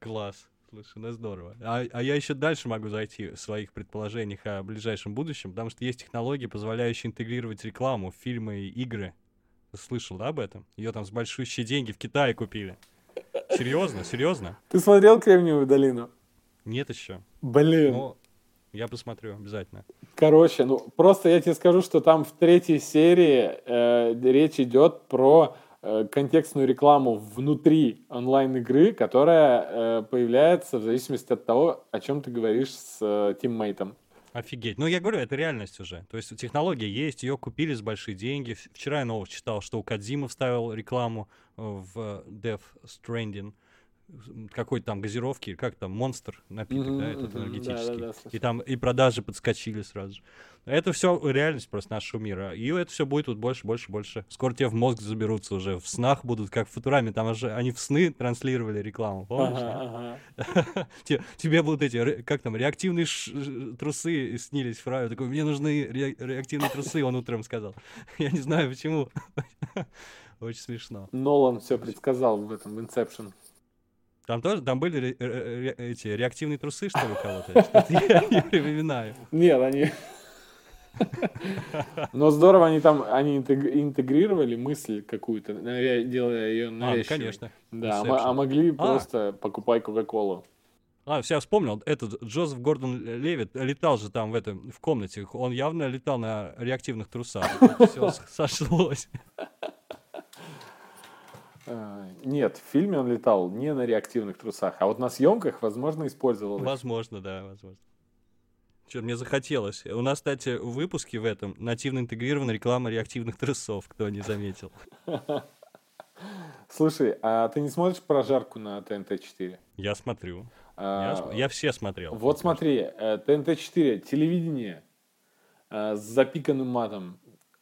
Класс. Слушай, ну здорово. А, а я еще дальше могу зайти в своих предположениях о ближайшем будущем, потому что есть технологии, позволяющие интегрировать рекламу в фильмы и игры. Ты слышал, да, об этом? Ее там с большущие деньги в Китае купили. Серьезно? Серьезно? Ты смотрел «Кремниевую долину»? Нет еще. Блин. Но я посмотрю обязательно. Короче, ну просто я тебе скажу, что там в третьей серии э, речь идет про э, контекстную рекламу внутри онлайн-игры, которая э, появляется в зависимости от того, о чем ты говоришь с э, тиммейтом. Офигеть. Ну, я говорю, это реальность уже. То есть технология есть, ее купили за большие деньги. Вчера я новость читал, что у Кадзима вставил рекламу э, в Death Stranding. Какой-то там газировки, как там, монстр напиток, Мгм, да, этот мгм, энергетический. да-да-да, слышал. и там и продажи подскочили сразу же. Это все реальность просто нашего мира. И это все будет вот больше, больше, больше. Скоро тебе в мозг заберутся уже. В снах будут, как в Футураме. Там уже они в сны транслировали рекламу, помнишь? Ага, ага. Те- Тебе будут эти, как там, реактивные трусы снились Фраю. Такой, мне нужны ре- реактивные трусы, он утром сказал. Я не знаю почему. Очень смешно. Нолан все предсказал в этом Inception. Там тоже, там были ре- эти реактивные трусы, что ли, кого-то? Я не припоминаю. Нет, они... Но здорово, они там они интег- интегрировали мысль какую-то, делая ее А, навязчивой. конечно. Да, а а могли А. просто покупай Кока-Колу. А, все, я вспомнил. Этот Джозеф Гордон Левит летал же там в этом, в комнате. Он явно летал на реактивных трусах. Все сошлось. А, Нет, в фильме он летал не на реактивных трусах, а вот на съемках, возможно, использовал. Возможно, да, возможно. Что мне захотелось. У нас, кстати, в выпуске в этом нативно интегрирована реклама реактивных трусов, кто не заметил. Слушай, а ты не смотришь прожарку на ТНТ-4? Я смотрю. А, я все смотрел. Вот смотри, э, ТНТ-4, телевидение э, с запиканным матом.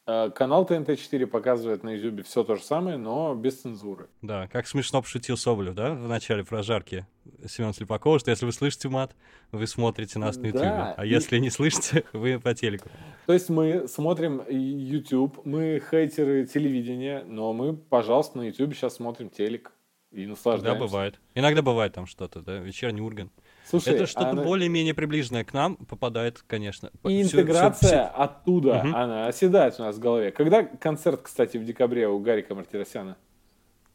Э, Канал ТНТ-4 показывает на Ютубе все то же самое, но без цензуры. Да, как смешно пошутил Соболев, да, в начале прожарки Семена Слепакова, что если вы слышите мат, вы смотрите нас на Ютубе, Да, а и- если не слышите, вы по телеку. То есть мы смотрим YouTube, мы хейтеры телевидения, но мы, пожалуйста, на YouTube сейчас смотрим телек и Да, наслаждаемся. бывает. Иногда бывает там что-то, да, вечерний ургант. Слушай, Это что-то она- более-менее приближенное к нам попадает, конечно. И всё- интеграция всё- оттуда, Мгм. она оседает у нас в голове. Когда концерт, кстати, в декабре у Гарика Мартиросяна?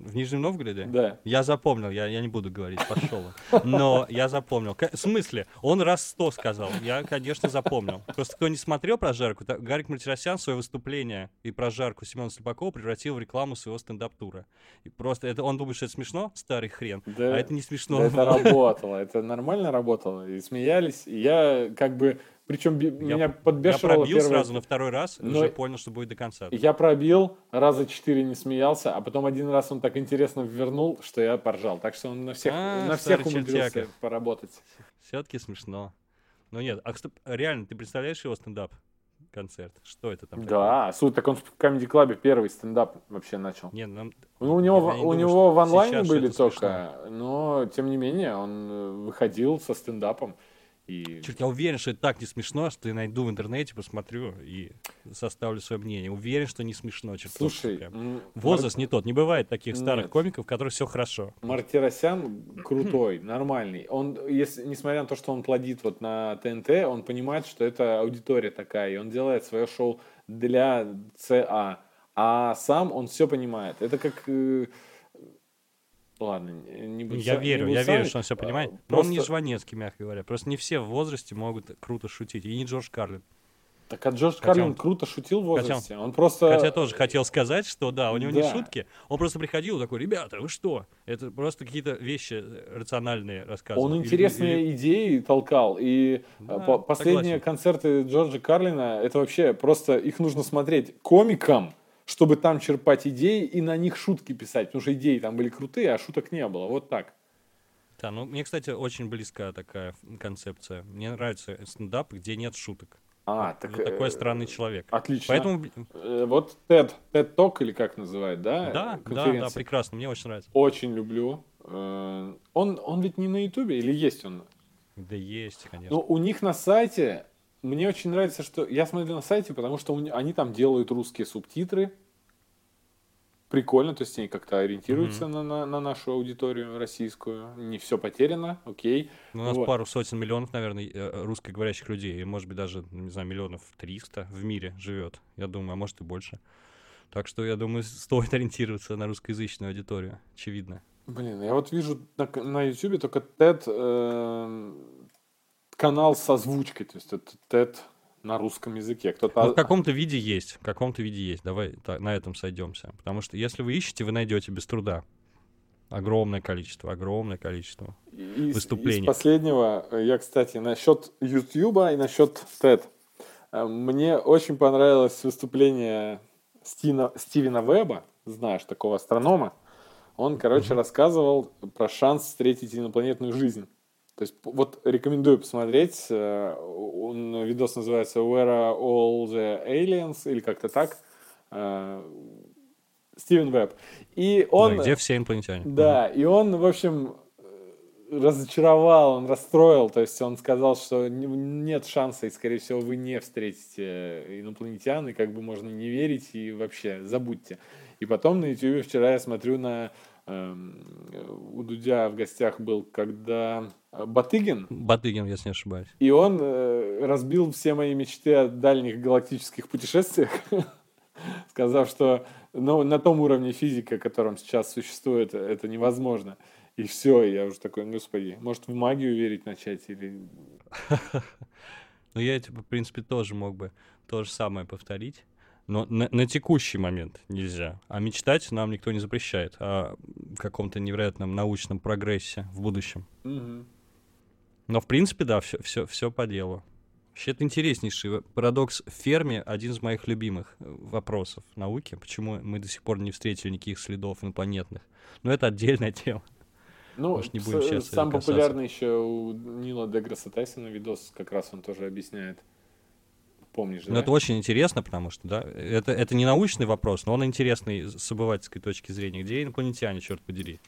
В Нижнем Новгороде? Да. Я запомнил, я, я не буду говорить, пошел. Но я запомнил. К- В смысле? Он раз сто сказал. Я, конечно, запомнил. Просто кто не смотрел прожарку, то Гарик Мартиросян свое выступление и прожарку Семена Слепакова превратил в рекламу своего стендап-тура. И просто это, он думает, что это смешно, старый хрен, Да. а это не смешно. Да, это работало, это нормально работало. И смеялись. И я как бы, причем Я- меня Я подбешивало пробил первое- сразу на второй раз, Но- уже понял, что будет до конца. Я пробил, раза четыре не смеялся, а потом один раз он так интересно вернул, что я поржал. Так что он на всех, А, на всех умудрился чертяка. поработать. Все-таки смешно. Но нет, а реально, ты представляешь его стендап-концерт? Что это там? такое? Да, суть, так он в Comedy Club первый стендап вообще начал. Не, нам... Ну, у него, я в- не у думаю, него в онлайне были только, но тем не менее он э, выходил со стендапом. И Черт, я уверен, что это так не смешно, что я найду в интернете, посмотрю и составлю свое мнение. Уверен, что не смешно, черт. слушай, прям. Возраст не тот. Не бывает таких старых Нет. комиков, у которых все хорошо. Мартиросян крутой, нормальный. Он, если, несмотря на то, что он плодит вот на ТНТ, он понимает, что это аудитория такая, и он делает свое шоу для ЦА. А сам он все понимает. Это как... э, Ладно, не не буду Я не верю, буду я верю, что он все А, понимает. Но он не Жванецкий, мягко говоря. Просто не все в возрасте могут круто шутить. И не Джордж Карлин. Так а Джордж Хотя Карлин он- круто шутил в хотя он- возрасте. Он просто... Хотя тоже хотел сказать, что да, у него не Да. шутки. Он просто приходил такой, ребята, вы что? Это просто какие-то вещи рациональные рассказывал. Он Или- интересные или- идеи толкал. И Да, э, по- последние согласен. концерты Джорджа Карлина, это вообще просто их нужно смотреть комикам, чтобы там черпать идеи и на них шутки писать. Потому что идеи там были крутые, а шуток не было. Вот так. Да, ну мне, кстати, очень близка такая концепция. Мне нравится стендап, где нет шуток. А, Вот так, я такой э, странный человек. Отлично. Поэтому, Э, Вот TED, TED Talk или как называют, да? да, да, да, прекрасно, мне очень нравится. Очень люблю. Э, Он, он ведь не на Ютубе или есть он? Да есть, конечно. Ну, у них на сайте, мне очень нравится, что я смотрю на сайте, потому что они там делают русские субтитры. Прикольно, то есть они как-то ориентируются на, на, на нашу аудиторию российскую. Не все потеряно, окей. Ну, у нас вот. пару сотен миллионов, наверное, э, русскоговорящих людей, и, может быть, даже, не знаю, миллионов 300 в мире живет, я думаю, а может и больше. Так что, я думаю, стоит ориентироваться на русскоязычную аудиторию, очевидно. Блин, я вот вижу на, на YouTube только TED э, канал с озвучкой, то есть это TED на русском языке. Кто-то... Ну, в каком-то виде есть, в каком-то виде есть. Давай та- на этом сойдемся. Потому что если вы ищете, вы найдете без труда. Огромное количество, огромное количество. Из, выступлений. из последнего, э, я, кстати, насчет YouTube и насчет TED. Э, Мне очень понравилось выступление Стина- Стивена Веба, знаешь, такого астронома. Он, короче, рассказывал про шанс встретить инопланетную жизнь. То есть, вот рекомендую посмотреть. э, Он, видос называется Where are all the aliens? Или как-то так. Э, Стивен Веб. И он... Да, где все инопланетяне? Да, и он, в общем, разочаровал, он расстроил, то есть он сказал, что нет шанса, и, скорее всего, вы не встретите инопланетян, и как бы можно не верить, и вообще забудьте. И потом на YouTube вчера я смотрю на... эм, у Дудя в гостях был, когда э, Батыгин, Батыгин, если не ошибаюсь. и он э, разбил все мои мечты о дальних галактических путешествиях, сказав, что ну, на том уровне физика, котором сейчас существует, это невозможно. И все, я уже такой, господи, может в магию верить начать или... Ну, я, типа, в принципе, тоже мог бы то же самое повторить. Но на, на текущий момент нельзя. А мечтать нам никто не запрещает о каком-то невероятном научном прогрессе в будущем. Мгм. Но, в принципе, да, все, все, все по делу. Вообще, это интереснейший парадокс в ферме, один из моих любимых э, вопросов науки. Почему мы до сих пор не встретили никаких следов инопланетных? Но это отдельная тема. Ну, Может, не будем сейчас сам этого касаться. популярный еще у Нила Деграсса Тайсона видос, как раз он тоже объясняет. Помнишь, Ну, да? это очень интересно, потому что, да, это, это не научный вопрос, но он интересный с обывательской точки зрения. Где инопланетяне, черт подери?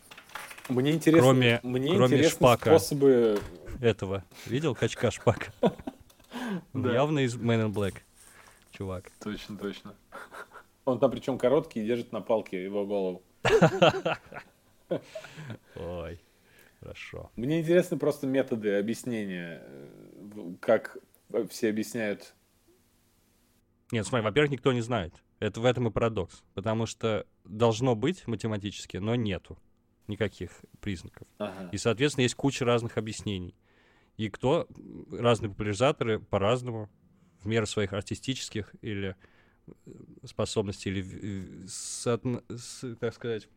Мне интересно, Кроме- мне кроме интересны Шпака. способы... Этого. Видел качка Шпака? Явно из Man in Black, чувак. Точно, точно. Он там причем короткий и держит на палке его голову. Ой, хорошо. Мне интересны просто методы объяснения, э, как все объясняют. Нет, смотри, во-первых, никто не знает. Это в этом и парадокс. Потому что должно быть математически, но нету никаких признаков. Ага. И, соответственно, есть куча разных объяснений. И кто, разные популяризаторы по-разному, в меру своих артистических или э, способностей, или, соотно- с- так сказать,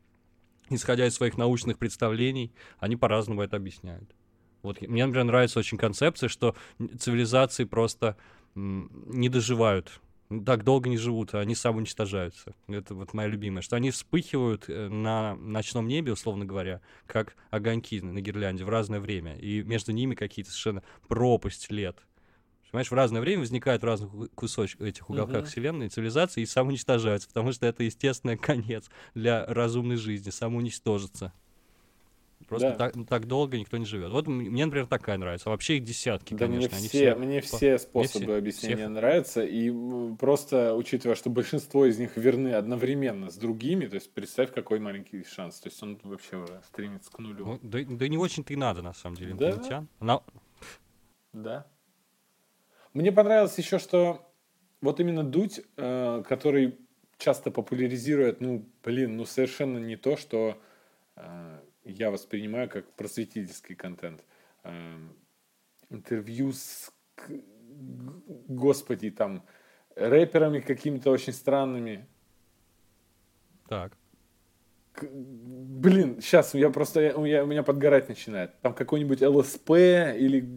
исходя из своих научных представлений, они по-разному это объясняют. Вот мне, например, нравится очень концепция, что цивилизации просто не доживают, так долго не живут, а они самоуничтожаются. Это вот моя любимая, что они вспыхивают э, на ночном небе, условно говоря, как огоньки на гирлянде в разное время, и между ними какие-то совершенно пропасть лет. Понимаешь, в разное время возникают в разных кусочках этих уголках Мгм. Вселенной цивилизации и самоуничтожаются, потому что это естественный конец для разумной жизни, самоуничтожиться. Просто Да. так, так долго никто не живет. Вот мне, например, такая нравится. А вообще их десятки, Да конечно. мне они все, мне все способы все- объяснения всех- нравятся, и просто учитывая, что большинство из них верны одновременно с другими, то есть представь, какой маленький шанс. То есть он вообще уже стремится к нулю. Ну, да, да не очень-то и надо, на самом деле, Да? инопланетян. На- Да. Мне понравилось еще, что вот именно Дудь, э, который часто популяризирует, ну, блин, ну совершенно не то, что э, я воспринимаю как просветительский контент. Э, интервью с, господи, там, рэперами какими-то очень странными. Так. Блин, сейчас я просто, я- у меня, у меня подгорать начинает. Там какой-нибудь ЛСП или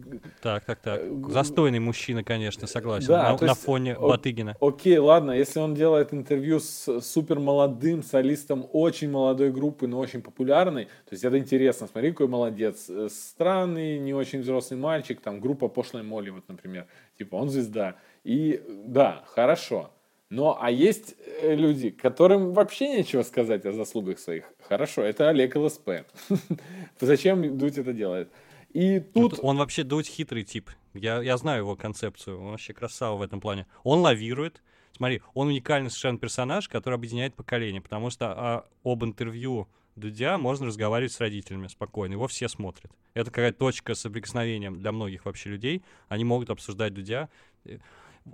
Так, так, так. Э, Застойный мужчина, конечно, согласен. Да, на, на есть, фоне о- Батыгина. Окей, ладно, если он делает интервью с супер молодым солистом очень молодой группы, но очень популярной, то есть это интересно, смотри, какой молодец. Э, Странный, не очень взрослый мальчик, там группа Пошлой Молли, вот, например, типа он звезда. И да, хорошо. Но, а есть э, люди, которым вообще нечего сказать о заслугах своих. Хорошо, это Олег ЛСП. Зачем Дудь это делает? И тут... Он вообще дуть хитрый тип. Я, я знаю его концепцию. Он вообще красава в этом плане. Он лавирует. Смотри, он уникальный совершенно персонаж, который объединяет поколение, потому что а, об интервью Дудя можно разговаривать с родителями спокойно, его все смотрят. Это какая-то точка соприкосновения для многих вообще людей. Они могут обсуждать Дудя.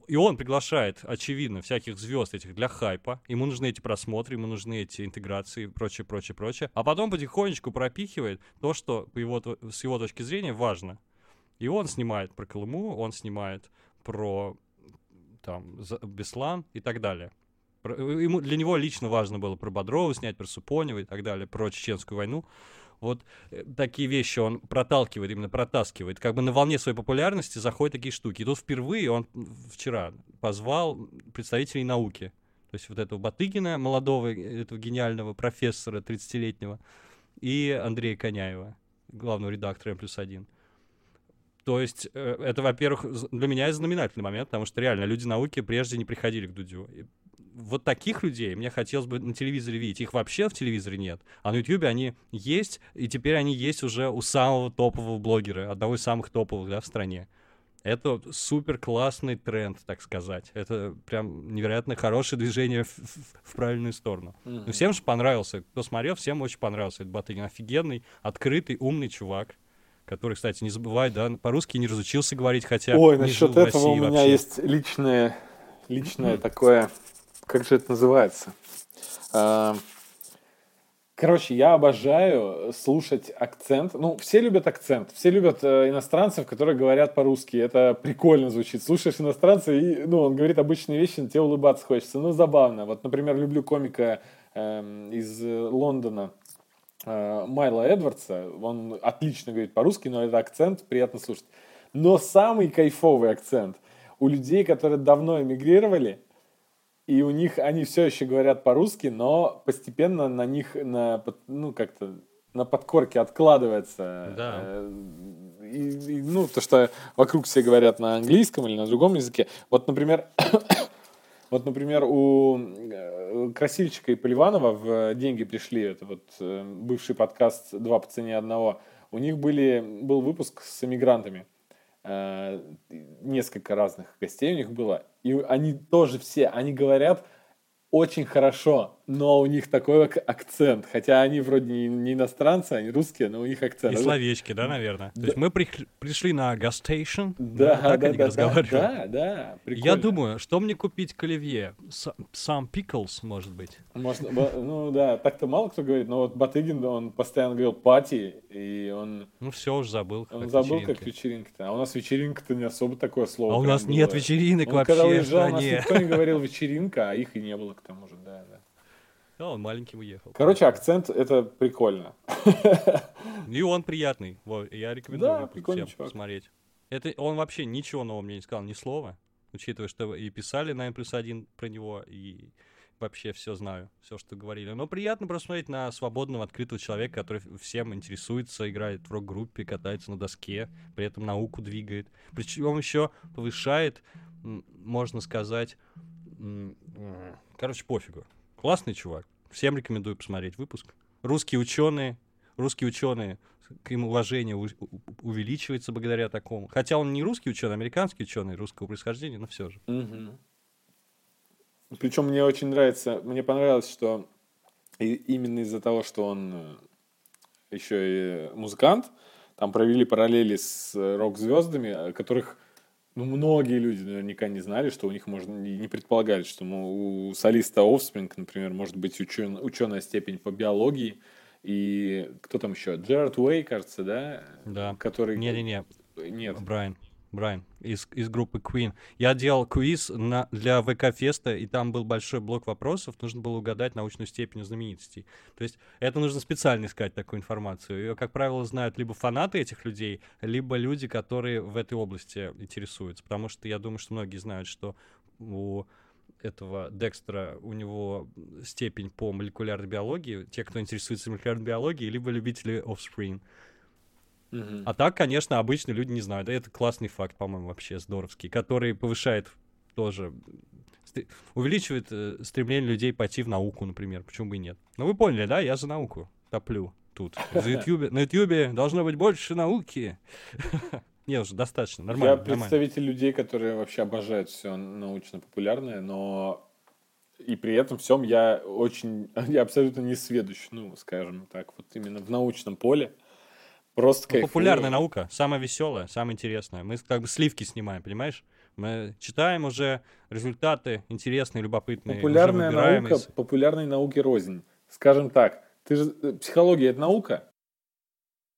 И он приглашает, очевидно, всяких звезд этих для хайпа. Ему нужны эти просмотры, ему нужны эти интеграции и прочее, прочее, прочее. А потом потихонечку пропихивает то, что его, с его точки зрения важно. И он снимает про Колыму, он снимает про там Беслан и так далее. Про- ему, для него лично важно было про Бодрова снять, про Супонева и так далее, про Чеченскую войну. Вот э, такие вещи он проталкивает, именно протаскивает. Как бы на волне своей популярности заходят такие штуки. И тут впервые он вчера позвал представителей науки. То есть вот этого Батыгина, молодого, э, этого гениального профессора 30-летнего, и Андрея Коняева, главного редактора М плюс один. То есть э, это, во-первых, для меня знаменательный момент, потому что реально люди науки прежде не приходили к Дудю. Вот таких людей мне хотелось бы на телевизоре видеть. Их вообще в телевизоре нет. А на Ютубе они есть, и теперь они есть уже у самого топового блогера, одного из самых топовых да, в стране. Это супер классный тренд, так сказать. Это прям невероятно хорошее движение в, в- в правильную сторону. Ну, всем же понравился. Кто смотрел, всем очень понравился этот Батыгин. Офигенный, открытый, умный чувак. Который, кстати, не забывай, да, по-русски не разучился говорить, хотя Ой, не жил насчет в этого у России меня вообще. есть личное, личное такое, как же это называется? А, Короче, я обожаю слушать акцент. Ну, все любят акцент. Все любят э, иностранцев, которые говорят по-русски. Это прикольно звучит. Слушаешь иностранца, и ну, он говорит обычные вещи, но тебе улыбаться хочется. Ну, забавно. Вот, например, люблю комика эм, из э, Лондона э, Майла Эдвардса. Он отлично говорит по-русски, но это акцент приятно слушать. Но самый кайфовый акцент у людей, которые давно эмигрировали, и у них они все еще говорят по-русски, но постепенно на них на, ну, как-то на подкорке откладывается. Да. Э, и- и, ну, то, что вокруг все говорят на английском или на другом языке. Вот, например, вот, например, у э, Красильчика и Поливанова в «Деньги пришли», это вот э, бывший подкаст «Два по цене одного», у них были, был выпуск с эмигрантами. Несколько разных гостей у них было. И они тоже все, они говорят очень хорошо, но у них такой ак- акцент. Хотя они вроде не, иностранцы, они русские, но у них акцент. И словечки, да, наверное? То есть мы прих- пришли на гастейшн, Да, так да, они да, разговаривают. да, да, Я прикольно. думаю, что мне купить к оливье? С- Some pickles, может быть. Можно, ну да, так-то мало кто говорит, но вот Батыгин, он постоянно говорил пати, и он, Ну все, уже забыл. он забыл, вечеринки. как вечеринка-то. А у нас вечеринка-то не особо такое слово. А у нас нет было. вечеринок Он вообще когда уезжал, у нас никто не говорил вечеринка, а их и не было к тому да, да. Да, он маленьким уехал. Короче, акцент это прикольно. И он приятный. Вот, я рекомендую Да, всем чувак. посмотреть. Это он вообще ничего нового мне не сказал, ни слова. Учитывая, что и писали на N плюс один про него, и вообще все знаю, все, что говорили. Но приятно просто смотреть на свободного, открытого человека, который всем интересуется, играет в рок-группе, катается на доске, при этом науку двигает. Причем еще повышает, можно сказать, короче, пофигу. Классный чувак. Всем рекомендую посмотреть выпуск. Русские ученые, русские ученые, к им уважение у- у- увеличивается благодаря такому. Хотя он не русский ученый, а американский ученый русского происхождения, но все же. Причем мне очень нравится, мне понравилось, что и- именно из-за того, что он еще и музыкант, там провели параллели с э, рок-звездами, о которых ну, многие люди наверняка не знали, что у них можно, не предполагали, что ну, у солиста Offspring, например, может быть учен, ученая степень по биологии, и кто там еще? Джерард Уэй, кажется, да? Да. Который... Не-не-не, Нет. Брайан. Брайан из, из группы Queen. Я делал квиз на, для ВК-феста, и там был большой блок вопросов. Нужно было угадать научную степень знаменитостей. То есть это нужно специально искать такую информацию. Ее, как правило, знают либо фанаты этих людей, либо люди, которые в этой области интересуются. Потому что я думаю, что многие знают, что у этого Декстера, у него степень по молекулярной биологии, те, кто интересуется молекулярной биологией, либо любители Offspring. А так, конечно, обычно люди не знают. Это классный факт, по-моему, вообще здоровский, который повышает тоже, увеличивает э, стремление людей пойти в науку, например. Почему бы и нет? Ну, вы поняли, да? Я за науку топлю тут. За Ютьюбе- на Ютьюбе должно быть больше науки. Не, уже достаточно, Я нормально, нормально. представитель людей, которые вообще обожают все научно-популярное, но и при этом всем я очень, я абсолютно не сведущ, ну, скажем так, вот именно в научном поле. Просто Ну, кайфую. Популярная наука, самая веселая, самая интересная. Мы как бы сливки снимаем, понимаешь? Мы читаем уже результаты интересные, любопытные. Популярная наука, из- популярной науке рознь. Скажем так, ты же э, психология это наука,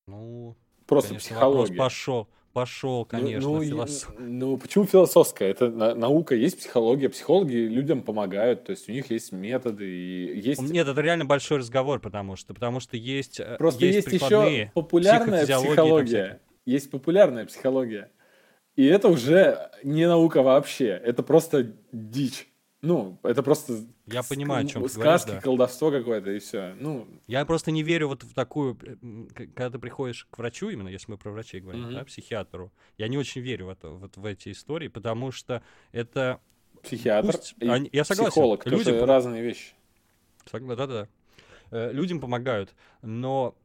Ну, просто конечно, психология. пошел, пошел, Ну, конечно, ну, философ- ну, почему философская? Это на- наука, есть психология, психологи людям помогают, то есть у них есть методы и есть Нет, это реально большой разговор, потому что, потому что есть, э, Просто есть, еще прикладные популярная психология. Есть популярная психология. И это уже не наука вообще. Это просто дичь. Ну, это просто Я понимаю, о чем ты сказки, говоришь, да. колдовство какое-то, и все. Ну, Я просто не верю вот в такую, э, когда ты приходишь к врачу, именно если мы про врачей говорим, Мгм. да, психиатру, я не очень верю в, это, вот в эти истории, потому что это... психиатр Пусть и они- я согласен, психолог. люди пом- разные вещи. Согла- Да-да. Э, Людям помогают, но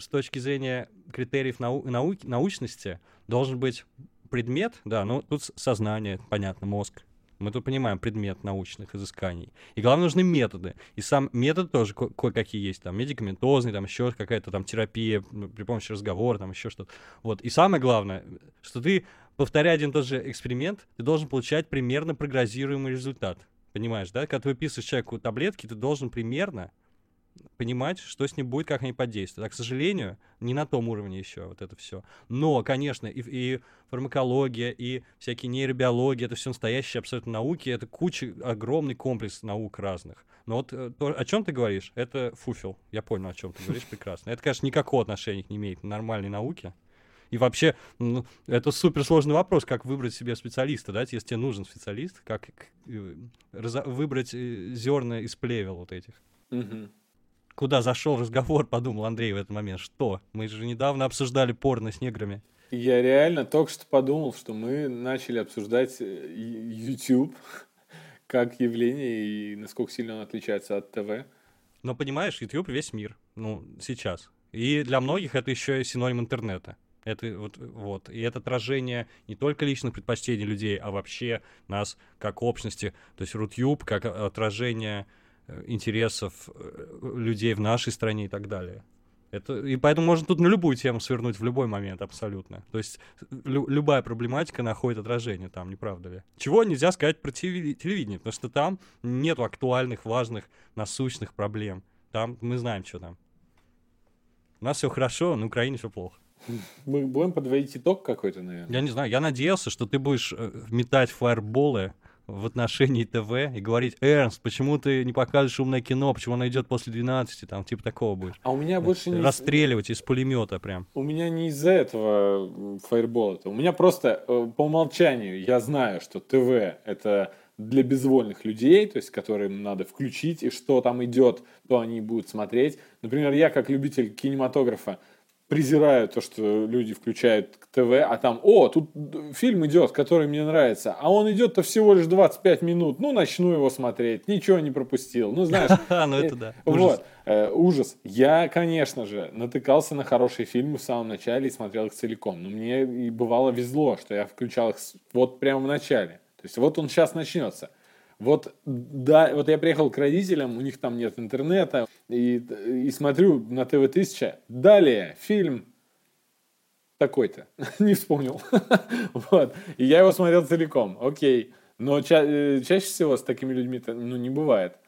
с точки зрения критериев нау- науки, научности должен быть предмет, да, ну тут сознание, понятно, мозг. Мы тут понимаем предмет научных изысканий. И главное, нужны методы. И сам метод тоже ко- кое-какие есть. Там медикаментозный, там еще какая-то там терапия при помощи разговора, там еще что-то. Вот. И самое главное, что ты, повторяя один и тот же эксперимент, ты должен получать примерно прогнозируемый результат. Понимаешь, да? Когда ты выписываешь человеку таблетки, ты должен примерно понимать, что с ним будет, как они подействуют. А, к сожалению, не на том уровне еще вот это все. Но, конечно, и, и фармакология, и всякие нейробиологии, это все настоящие абсолютно науки, это куча, огромный комплекс наук разных. Но вот э, то, о чем ты говоришь, это фуфел. Я понял, о чем ты говоришь прекрасно. Это, конечно, никакого отношения не имеет к нормальной науке. И вообще, ну, это суперсложный вопрос, как выбрать себе специалиста, да, если тебе нужен специалист, как э, выбрать э, зерна из плевел вот этих. Мгм. Куда зашел разговор, подумал Андрей в этот момент. Что? Мы же недавно обсуждали порно с неграми. Я реально только что подумал, что мы начали обсуждать э, YouTube как явление и насколько сильно он отличается от ТВ. Но понимаешь, YouTube весь мир, ну, сейчас. И для многих это еще и синоним интернета. Это вот, вот. И это отражение не только личных предпочтений людей, а вообще нас как общности. То есть Рутюб как отражение интересов э, людей в нашей стране и так далее. Это, и поэтому можно тут на любую тему свернуть в любой момент абсолютно. То есть лю, любая проблематика находит отражение там, не правда ли? Чего нельзя сказать про телевидение, потому что там нет актуальных, важных, насущных проблем. Там мы знаем, что там. У нас все хорошо, на Украине все плохо. Мы будем подводить итог какой-то, наверное. Я не знаю, я надеялся, что ты будешь э, метать фаерболы в отношении ТВ и говорить, Эрнст, почему ты не показываешь умное кино, почему оно идет после 12, там, типа такого будешь. А у меня больше не... Расстреливать из пулемета прям. У меня не из-за этого фаербола. У меня просто э, по умолчанию я знаю, что ТВ это для безвольных людей, то есть которым надо включить, и что там идет, то они будут смотреть. Например, я как любитель кинематографа, презираю то, что люди включают ТВ, а там, о, тут фильм идет, который мне нравится, а он идет-то всего лишь 25 минут, ну, начну его смотреть, ничего не пропустил, ну, знаешь. Ну, это да. Вот, э, ужас. Я, конечно же, натыкался на хорошие фильмы в самом начале и смотрел их целиком, но мне и бывало везло, что я включал их вот прямо в начале. То есть вот он сейчас начнется. Вот, да, вот я приехал к родителям, у них там нет интернета, и, и смотрю на ТВ-1000, далее фильм такой-то, не вспомнил. вот, и я его смотрел целиком, окей. Но ча- э, чаще всего с такими людьми ну, не бывает.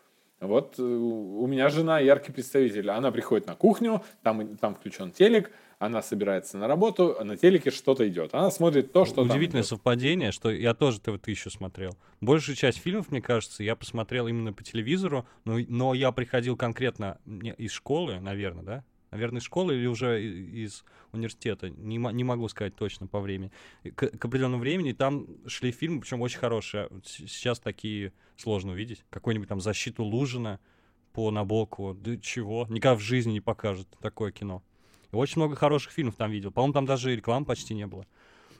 Вот э, у меня жена яркий представитель. Она приходит на кухню, там, там включен телек, она собирается на работу, а на телеке что-то идет. Она смотрит то, что Удивительное совпадение, что я тоже ТВ еще смотрел. Большую часть фильмов, мне кажется, я посмотрел именно по телевизору, но, но я приходил конкретно из школы, наверное, да? Наверное, из школы или уже из университета. Не, не могу сказать точно по времени. К, к определенному времени там шли фильмы, причем очень хорошие. Сейчас такие сложно увидеть. Какой-нибудь там «Защиту Лужина» по Набоку. Да чего? Никогда в жизни не покажут такое кино. Очень много хороших фильмов там видел. По-моему, там даже реклам почти не было.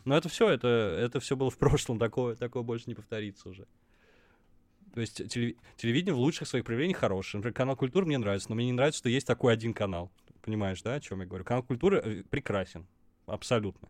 Но это все, это, это все было в прошлом, такое, такое больше не повторится уже. То есть телевидение в лучших своих проявлениях хорошее. Например, канал культуры мне нравится, но мне не нравится, что есть такой один канал. Понимаешь, да, о чем я говорю? Канал культуры э, прекрасен. Абсолютно.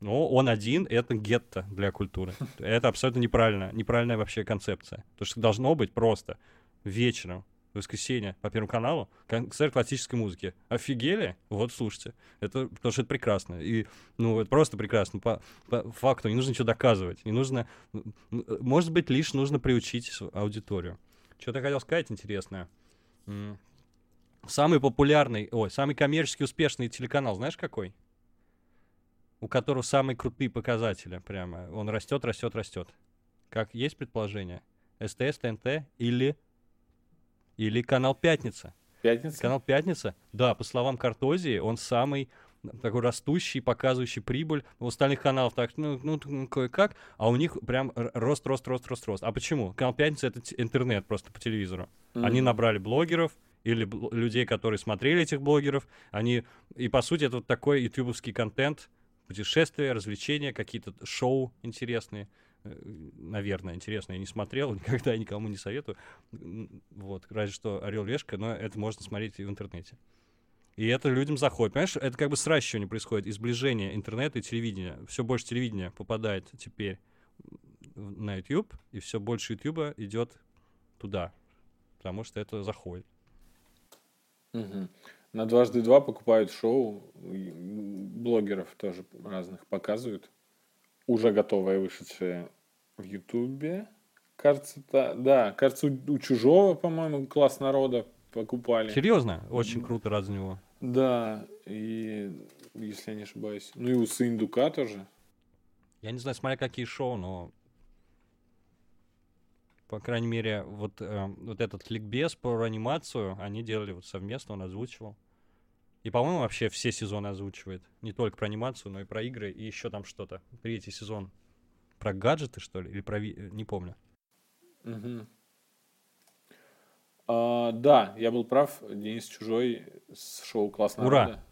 Но он один, это гетто для культуры. Это абсолютно неправильно, неправильная вообще концепция. То, что должно быть просто вечером воскресенье по Первому каналу концерт классической музыки. Офигели? Вот слушайте. Это, потому что это прекрасно. И, ну, это просто прекрасно. По, по факту не нужно ничего доказывать. Не нужно... Может быть, лишь нужно приучить аудиторию. Что-то хотел сказать интересное. Самый популярный, ой, самый коммерчески успешный телеканал, знаешь какой? У которого самые крутые показатели прямо. Он растет, растет, растет. Как есть предположение? СТС, ТНТ или или канал «Пятница». «Пятница»? Канал «Пятница», да, по словам Картозии, он самый такой растущий, показывающий прибыль. У остальных каналов так, ну, ну, ну кое-как, а у них прям рост, рост, рост, рост, рост. А почему? Канал «Пятница» — это интернет просто по телевизору. Mm-hmm. Они набрали блогеров, или людей, которые смотрели этих блогеров, они, и по сути это вот такой ютубовский контент, путешествия, развлечения, какие-то шоу интересные. Наверное, интересно. Я не смотрел, никогда никому не советую. Вот, разве что Орел Решка, но это можно смотреть и в интернете. И это людям заходит. Понимаешь, это как бы сращивание происходит, изближение интернета и телевидения. Все больше телевидения попадает теперь на YouTube, и все больше YouTube идет туда, потому что это заходит. Угу. На дважды два покупают шоу, блогеров тоже разных показывают уже готовое, вышедшее в Ютубе. Кажется, да, да, кажется, у, у чужого, по-моему, класс народа покупали. Серьезно? Очень круто раз него. Да, и если я не ошибаюсь. Ну и у Сындука тоже. Я не знаю, смотря какие шоу, но по крайней мере, вот, э, вот этот ликбез про анимацию они делали вот совместно, он озвучивал. И, по-моему, вообще все сезоны озвучивает. Не только про анимацию, но и про игры, и еще там что-то. Третий сезон. Про гаджеты, что ли? Или про... Ви... Не помню. Угу. А, да, я был прав. Денис Чужой с шоу «Класс Ура! народа».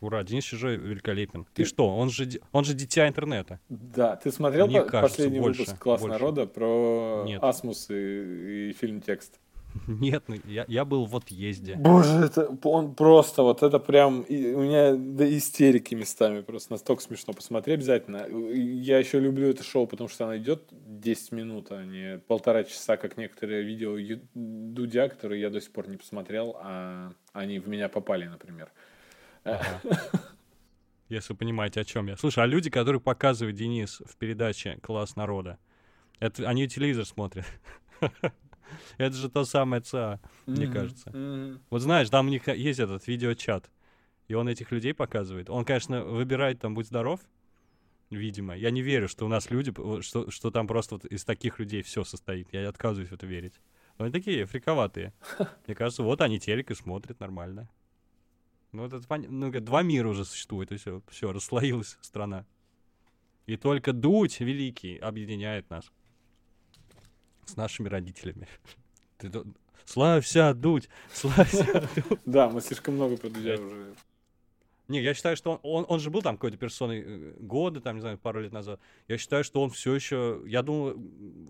Ура, Денис Чужой великолепен. Ты, Ты- что, он же, он же дитя интернета. Да, ты смотрел Мне по- кажется, последний больше, выпуск «Класс больше. народа» про Нет. Асмус и, и фильм «Текст»? Нет, ну, я, я был в отъезде. Боже, это он просто, вот это прям, и у меня до истерики местами, просто настолько смешно. Посмотри обязательно. Я еще люблю это шоу, потому что оно идет 10 минут, а не полтора часа, как некоторые видео Дудя, которые я до сих пор не посмотрел, а они в меня попали, например. Ага. Если вы понимаете, о чем я. Слушай, а люди, которые показывают Денис в передаче «Класс народа», это, они телевизор смотрят. Это же то самое ЦА, мне кажется. Вот знаешь, там у них есть этот видеочат, и он этих людей показывает. Он, конечно, выбирает там «Будь здоров», видимо. Я не верю, что у нас люди, что, что там просто вот из таких людей все состоит. Я отказываюсь в это верить. Но они такие фриковатые. Мне кажется, вот они телек и смотрят нормально. Ну, это пон- ну, два мира уже существует, и все, все, расслоилась страна. И только Дудь великий объединяет нас с нашими родителями. Ты Славься, Дудь! Славься, Дудь! Да, мы слишком много про Дудя уже. Не, я считаю, что он, он, он же был там какой-то персоной э, года, там, не знаю, пару лет назад. Я считаю, что он все еще, я думаю,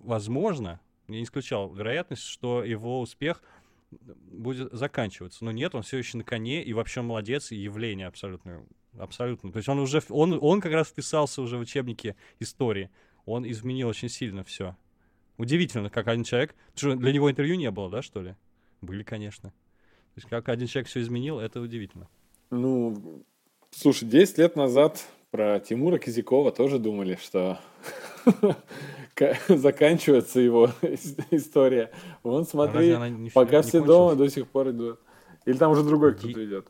возможно, я не исключал вероятность, что его успех будет заканчиваться. Но нет, он все еще на коне, и вообще молодец, и явление абсолютно, абсолютно. То есть он уже, он, он как раз вписался уже в учебники истории. Он изменил очень сильно все. Удивительно, как один человек... Что, для него интервью не было, да, что ли? Были, конечно. То есть как один человек все изменил, это удивительно. Ну, слушай, 10 лет назад про Тимура Кизякова тоже думали, что ка- заканчивается его ис- история. Вон, А смотри, пока все дома до сих пор идут. Или там уже другой кто-то идет.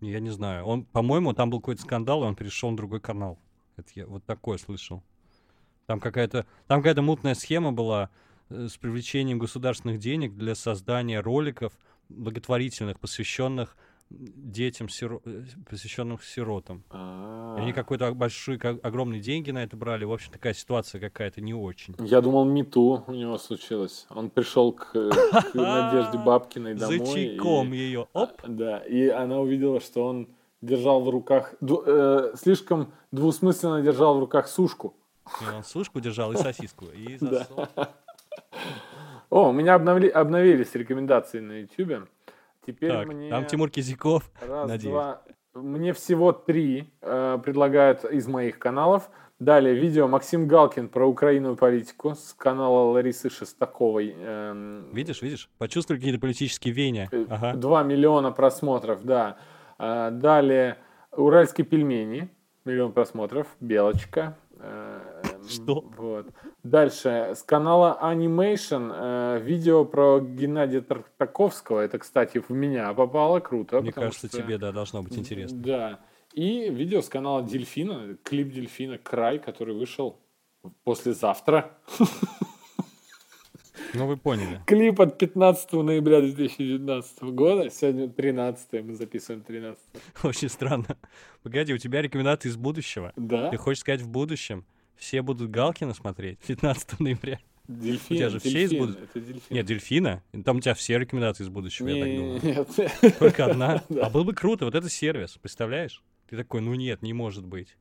Я не знаю. Он, по-моему, там был какой-то скандал, и он перешел на другой канал. Это я вот такое слышал. Там какая-то, там какая-то мутная схема была э, с привлечением государственных денег для создания роликов благотворительных, посвященных детям, сиро- э, посвященных сиротам. А. И они какой-то большой, как- огромные деньги на это брали. В общем, такая ситуация какая-то не очень. Я думал, мету у него случилось. Он пришел к, к Надежде Бабкиной домой. За чайком и- ее. Оп! А, Да, и она увидела, что он держал в руках, э, слишком двусмысленно держал в руках сушку. И он сушку держал и сосиску. И засол. О, у меня обновли, обновились рекомендации на YouTube. Теперь Так, мне там Тимур Кизяков. раз, надеюсь. два, мне всего три э, предлагают из моих каналов. Далее видео Максим Галкин про Украину и политику с канала Ларисы Шестаковой. эм, Видишь, видишь? Почувствовали какие-то политические веяния. Э, Ага. 2 миллиона просмотров, да. А, Далее Уральские пельмени, миллион просмотров, Белочка. э, Что? Вот. Дальше с канала Animation э, видео про Геннадия Тартаковского. Это, кстати, в меня попало, круто. Мне кажется, что- тебе, да, должно быть интересно. Да. И видео с канала Дельфина, клип Дельфина «Край», который вышел послезавтра. Ну, вы поняли. Клип от 15 ноября 2019 года. Сегодня 13 мы записываем 13 Очень странно. Погоди, у тебя рекомендации из будущего. Да, Ты хочешь сказать, в будущем все будут Галкина смотреть 15 ноября? дельфин. у тебя же все из дельфин, буд- Это дельфин. Нет, дельфина? Там у тебя все рекомендации из будущего, я так думаю. Нет. Только одна. Да. А было бы круто, вот это сервис, представляешь? Ты такой, ну нет, не может быть.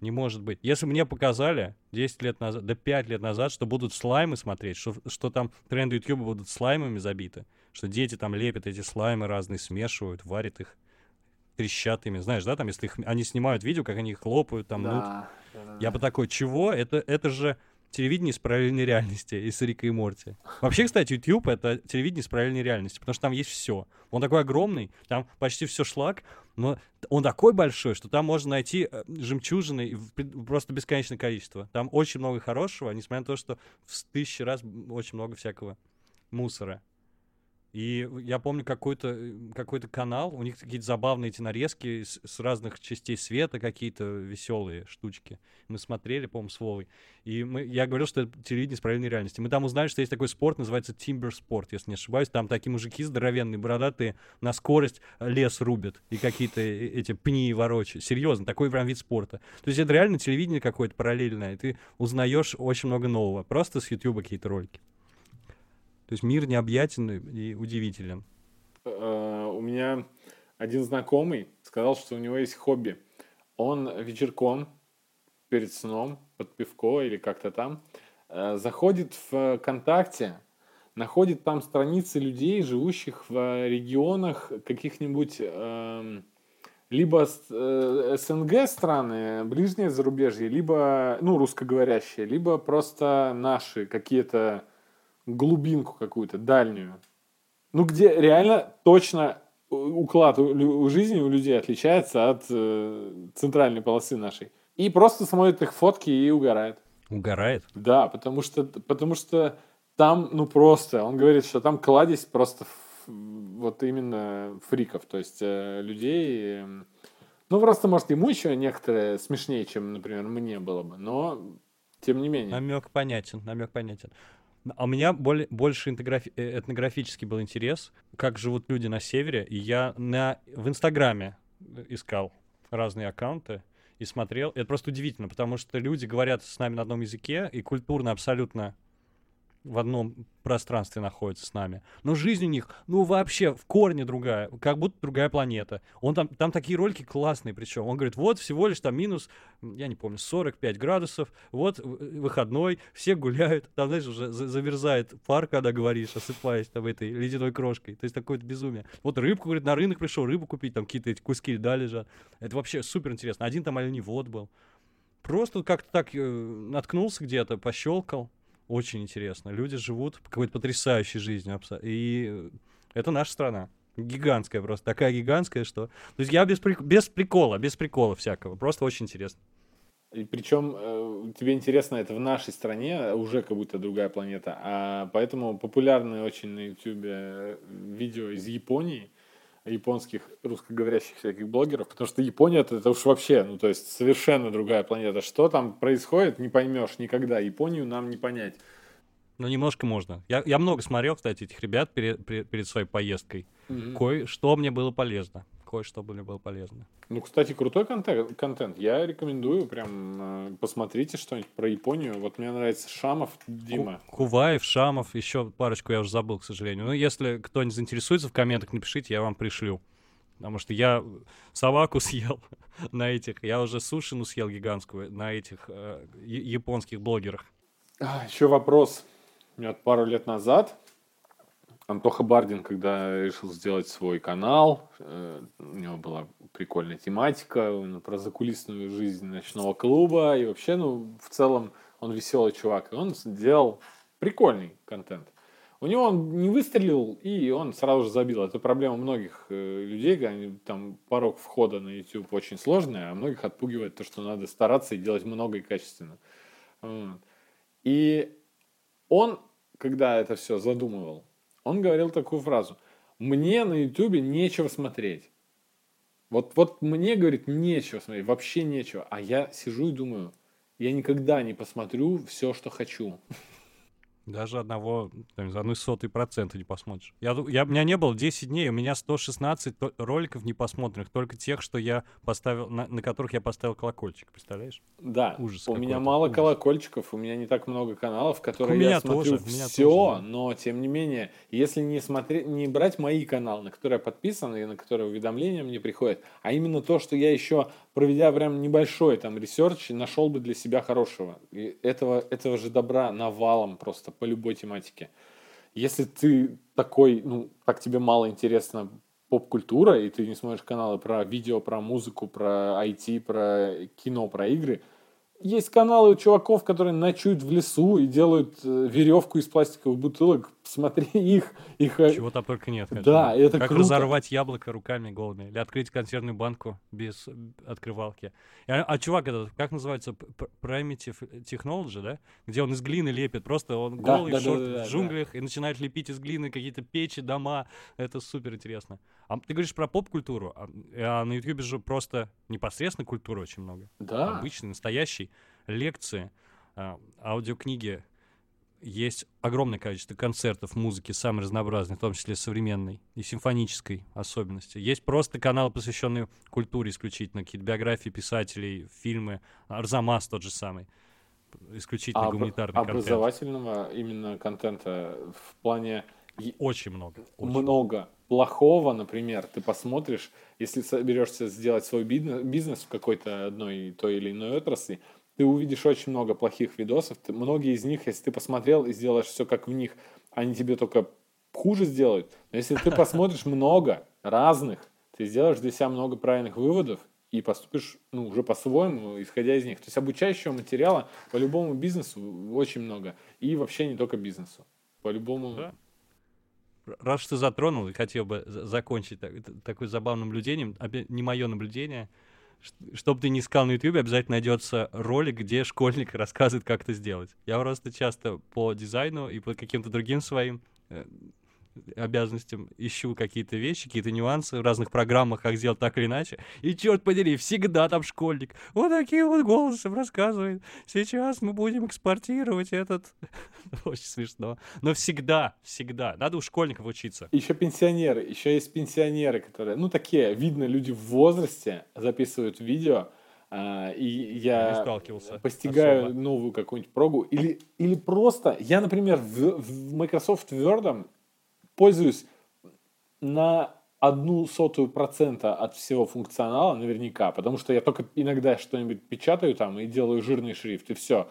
Не может быть. Если мне показали 10 лет назад, да 5 лет назад, что будут слаймы смотреть, что, что там тренды YouTube будут слаймами забиты, что дети там лепят эти слаймы разные, смешивают, варят их, трещат ими. Знаешь, да, там, если их, они снимают видео, как они их хлопают, там. Да, да, Я бы такой, чего? Это, это же телевидение из параллельной реальности, из Рика и Морти. Вообще, кстати, YouTube — это телевидение из параллельной реальности, потому что там есть все. Он такой огромный, там почти все шлак, но он такой большой, что там можно найти э, жемчужины просто бесконечное количество. Там очень много хорошего, несмотря на то, что в тысячи раз очень много всякого мусора. И я помню какой-то э, какой-то канал, у них какие-то забавные эти нарезки с, с разных частей света, какие-то веселые штучки. Мы смотрели, по-моему, с Вовой. И мы, я говорил, что это телевидение с параллельной реальности. Мы там узнали, что есть такой спорт, называется Timber спорт, если не ошибаюсь. Там такие мужики здоровенные, бородатые, на скорость лес рубят и какие-то э- эти пни ворочают. Серьезно, такой прям вид спорта. То есть это реально телевидение какое-то параллельное, и ты узнаешь очень много нового. Просто с YouTube какие-то ролики. То есть мир необъятен и удивителен. Э, у меня один знакомый сказал, что у него есть хобби. Он вечерком перед сном под пивко или как-то там э, заходит в ВКонтакте, находит там страницы людей, живущих в регионах каких-нибудь э, либо э, СНГ страны, ближнее зарубежье, либо, ну, русскоговорящие, либо просто наши какие-то глубинку какую-то, дальнюю. Ну, где реально точно уклад у, жизни у людей отличается от э, центральной полосы нашей. И просто смотрит их фотки и угорает. Угорает? Да, потому что, потому что там, ну просто, он говорит, что там кладезь просто вот именно фриков, то есть э, людей. Э, ну, просто, может, ему еще некоторые смешнее, чем, например, мне было бы, но тем не менее. Намек понятен, намек понятен. А у меня более, больше этнографи- э, этнографический был интерес, как живут люди на севере. И я на, в Инстаграме искал разные аккаунты и смотрел. Это просто удивительно, потому что люди говорят с нами на одном языке и культурно абсолютно в одном пространстве находятся с нами. Но жизнь у них, ну, вообще в корне другая, как будто другая планета. Он там, там такие ролики классные, причем. Он говорит, вот всего лишь там минус, я не помню, 45 градусов, вот выходной, все гуляют, там, знаешь, уже замерзает пар, когда говоришь, осыпаясь там этой ледяной крошкой. То есть такое-то безумие. Вот рыбку, говорит, на рынок пришел, рыбу купить, там какие-то эти куски льда лежат. Это вообще супер интересно. Один там оленевод был. Просто как-то так э, наткнулся где-то, пощелкал, очень интересно. Люди живут какой-то потрясающей жизнью. И это наша страна. Гигантская просто. Такая гигантская, что... То есть я без, прик... без прикола, без прикола всякого. Просто очень интересно. И причем э, тебе интересно это в нашей стране, уже как будто другая планета, а поэтому популярные очень на YouTube э, видео из Японии, японских русскоговорящих всяких блогеров, потому что Япония это, это уж вообще, ну то есть совершенно другая планета. Что там происходит, не поймешь никогда. Японию нам не понять. Ну, немножко можно. Я, я много смотрел, кстати, этих ребят перед, перед, перед своей поездкой. Mm-hmm. Кое-что мне было полезно кое-что мне было полезно. Ну, кстати, крутой контент. контент. Я рекомендую прям э, посмотрите что-нибудь про Японию. Вот мне нравится Шамов Дима. Ку- Куваев, Шамов, еще парочку я уже забыл, к сожалению. Ну, если кто-нибудь заинтересуется, в комментах напишите, я вам пришлю. Потому что я собаку съел на этих, я уже сушину съел гигантскую на этих э, японских блогерах. А, еще вопрос. У меня пару лет назад Антоха Бардин, когда решил сделать свой канал, э, у него была прикольная тематика про закулисную жизнь ночного клуба, и вообще, ну, в целом, он веселый чувак, и он сделал прикольный контент. У него он не выстрелил, и он сразу же забил. Это проблема многих э, людей, они, там порог входа на YouTube очень сложный, а многих отпугивает то, что надо стараться и делать много и качественно. И он, когда это все задумывал, он говорил такую фразу. Мне на Ютубе нечего смотреть. Вот, вот мне, говорит, нечего смотреть, вообще нечего. А я сижу и думаю, я никогда не посмотрю все, что хочу. Даже одного, там, одной сотой процента не посмотришь. Я, я, у меня не было 10 дней, у меня 116 роликов не посмотренных, только тех, что я поставил, на, на которых я поставил колокольчик, представляешь? Да, Ужас у меня мало Ужас. колокольчиков, у меня не так много каналов, которые у я смотрю тоже, все, тоже, но тем не менее, если не, смотреть, не брать мои каналы, на которые я подписан и на которые уведомления мне приходят, а именно то, что я еще проведя прям небольшой там research, нашел бы для себя хорошего. И этого, этого же добра навалом просто по любой тематике. Если ты такой, ну, так тебе мало интересно поп-культура, и ты не смотришь каналы про видео, про музыку, про IT, про кино, про игры – есть каналы у чуваков, которые ночуют в лесу и делают э, веревку из пластиковых бутылок. Смотри их. их... Э, Чего там только нет. Конечно. Да, это как круто. разорвать яблоко руками голыми. Или открыть консервную банку без открывалки. А, а чувак этот, как называется? Primitive Technology, да? Где он из глины лепит. Просто он да, голый да, в, шорт, да, да, в джунглях да. и начинает лепить из глины какие-то печи, дома. Это супер интересно. А ты говоришь про поп-культуру. А, а на YouTube же просто непосредственно культуры очень много. Да. Обычный, настоящий лекции, а, аудиокниги. Есть огромное количество концертов, музыки, самой разнообразной, в том числе современной и симфонической особенности. Есть просто каналы, посвященные культуре исключительно, какие-то биографии писателей, фильмы, Арзамас тот же самый. исключительно А гуманитарный контент. образовательного именно контента в плане Очень много. очень. много плохого, например, ты посмотришь, если соберешься сделать свой бизнес в какой-то одной той или иной отрасли, ты увидишь очень много плохих видосов. Ты- многие из них, если ты посмотрел и сделаешь все как в них, они тебе только хуже сделают. Но если ты посмотришь много разных, ты сделаешь для себя много правильных выводов и поступишь ну, уже по-своему, исходя из них. То есть обучающего материала по любому бизнесу очень много. И вообще не только бизнесу. По-любому. Да. Раз что ты затронул, хотел бы за- закончить так- такое забавным наблюдением, не мое наблюдение, чтобы ты не искал на YouTube, обязательно найдется ролик, где школьник рассказывает, как это сделать. Я просто часто по дизайну и по каким-то другим своим э, обязанностям ищу какие-то вещи, какие-то нюансы в разных программах, как сделать так или иначе. И черт подери, всегда там школьник вот таким вот голосом рассказывает. Сейчас мы будем экспортировать этот... Очень смешно. Но всегда, всегда. Надо у школьников учиться. Еще пенсионеры, еще есть пенсионеры, которые, ну, такие, видно, люди в возрасте записывают видео, а, и Я не я сталкивался постигаю особо. новую какую-нибудь прогу, или, или просто, я, например, в, в Microsoft Word пользуюсь на одну сотую процента от всего функционала наверняка, потому что я только иногда что-нибудь печатаю там и делаю жирный шрифт, и все.